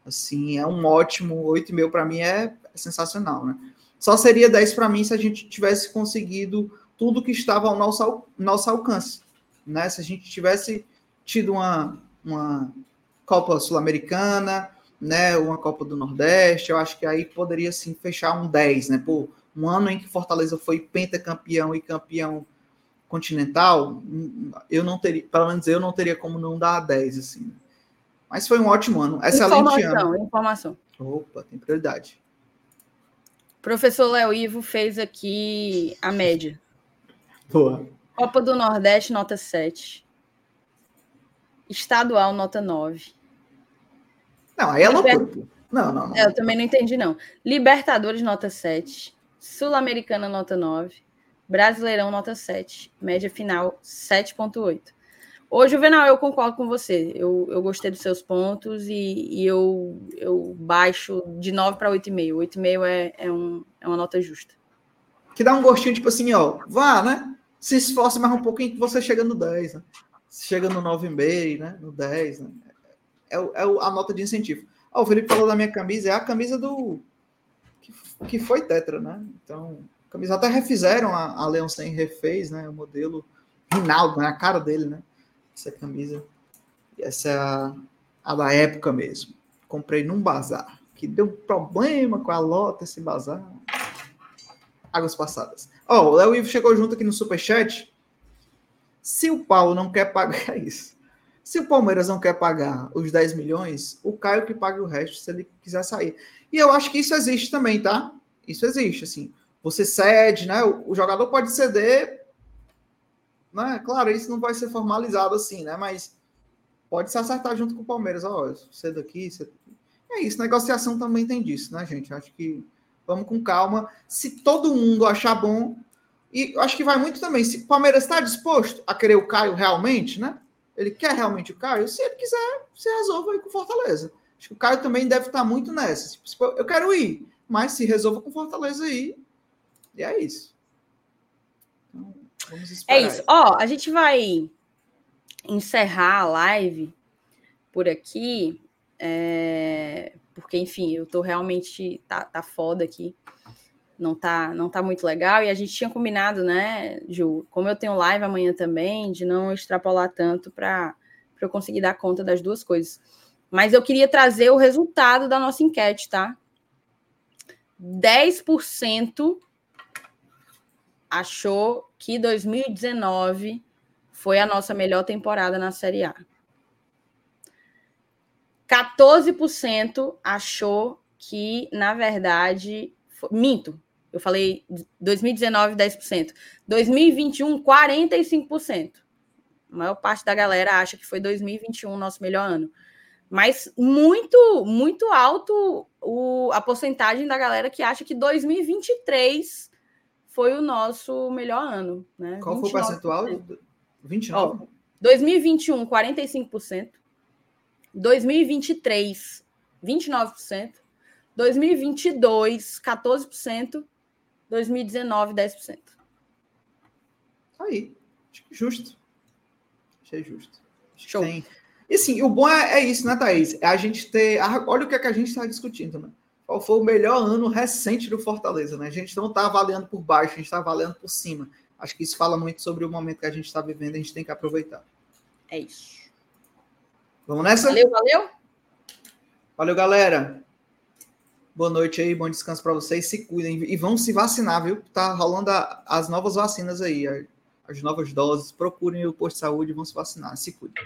Assim, é um ótimo 8,5 para mim é sensacional, né? Só seria 10 para mim se a gente tivesse conseguido tudo que estava ao nosso, nosso alcance. Né? Se a gente tivesse tido uma, uma Copa Sul-Americana, né, uma Copa do Nordeste, eu acho que aí poderia sim fechar um 10, né? Pô, um ano em que Fortaleza foi pentacampeão e campeão continental, eu não teria, pelo menos eu não teria como não dar 10 assim. Mas foi um ótimo ano, excelente informação, ano. Informação. Opa, tem prioridade. Professor Léo Ivo fez aqui a média. Boa. Copa do Nordeste, nota 7. Estadual, nota 9. Não, aí é Liber... loucura. Não, não, não. É, eu também não entendi, não. Libertadores, nota 7. Sul-Americana, nota 9. Brasileirão, nota 7. Média final, 7,8. Ô, Juvenal, eu concordo com você. Eu, eu gostei dos seus pontos e, e eu, eu baixo de 9 para 8,5. 8,5 é, é, um, é uma nota justa. Que dá um gostinho, tipo assim, ó, vá, né? Se esforce mais um pouquinho que você chega no 10, né? Chega no 9,5, né? No 10, né? É, é a nota de incentivo. Ó, o Felipe falou da minha camisa, é a camisa do. Que, que foi Tetra, né? Então, camisa até refizeram, a, a Leon 100 refez, né? O modelo Rinaldo, né? A cara dele, né? Essa camisa. Essa é a, da época mesmo. Comprei num bazar. Que deu problema com a lota esse bazar. Águas passadas. Ó, oh, o Léo Ivo chegou junto aqui no Superchat. Se o Paulo não quer pagar isso, se o Palmeiras não quer pagar os 10 milhões, o Caio que paga o resto se ele quiser sair. E eu acho que isso existe também, tá? Isso existe, assim. Você cede, né? O jogador pode ceder né? Claro, isso não vai ser formalizado assim, né? Mas pode se acertar junto com o Palmeiras. Ó, oh, cedo aqui, cedo aqui. É isso, negociação também tem disso, né, gente? Acho que vamos com calma. Se todo mundo achar bom, e acho que vai muito também. Se o Palmeiras está disposto a querer o Caio realmente, né? Ele quer realmente o Caio, se ele quiser, se resolva aí com Fortaleza. Acho que o Caio também deve estar muito nessa. Tipo, eu quero ir, mas se resolva com Fortaleza aí. E é isso. Vamos é esperar. É isso. Ó, a gente vai encerrar a live por aqui, é... porque, enfim, eu tô realmente. Tá, tá foda aqui. Não tá, não tá muito legal. E a gente tinha combinado, né, Ju? Como eu tenho live amanhã também, de não extrapolar tanto para eu conseguir dar conta das duas coisas. Mas eu queria trazer o resultado da nossa enquete, tá? 10% achou que 2019 foi a nossa melhor temporada na Série A. 14% achou que, na verdade, foi... minto. Eu falei 2019, 10%. 2021, 45%. A maior parte da galera acha que foi 2021 nosso melhor ano. Mas muito, muito alto o, a porcentagem da galera que acha que 2023 foi o nosso melhor ano. Né? Qual 29%. foi o percentual? 29%. Ó, 2021, 45%. 2023, 29%. 2022, 14%. 2019, 10%. Aí. Acho que justo. Achei justo. Acho Show. Tem... E assim, o bom é, é, isso, né, Thaís? É a gente ter. Olha o que, é que a gente está discutindo, né? Qual foi o melhor ano recente do Fortaleza, né? A gente não está avaliando por baixo, a gente está avaliando por cima. Acho que isso fala muito sobre o momento que a gente está vivendo, a gente tem que aproveitar. É isso. Vamos nessa? Valeu, valeu. Valeu, galera. Boa noite aí, bom descanso para vocês. Se cuidem e vão se vacinar, viu? Tá rolando a, as novas vacinas aí, as novas doses. Procurem o posto de saúde e vão se vacinar. Se cuidem.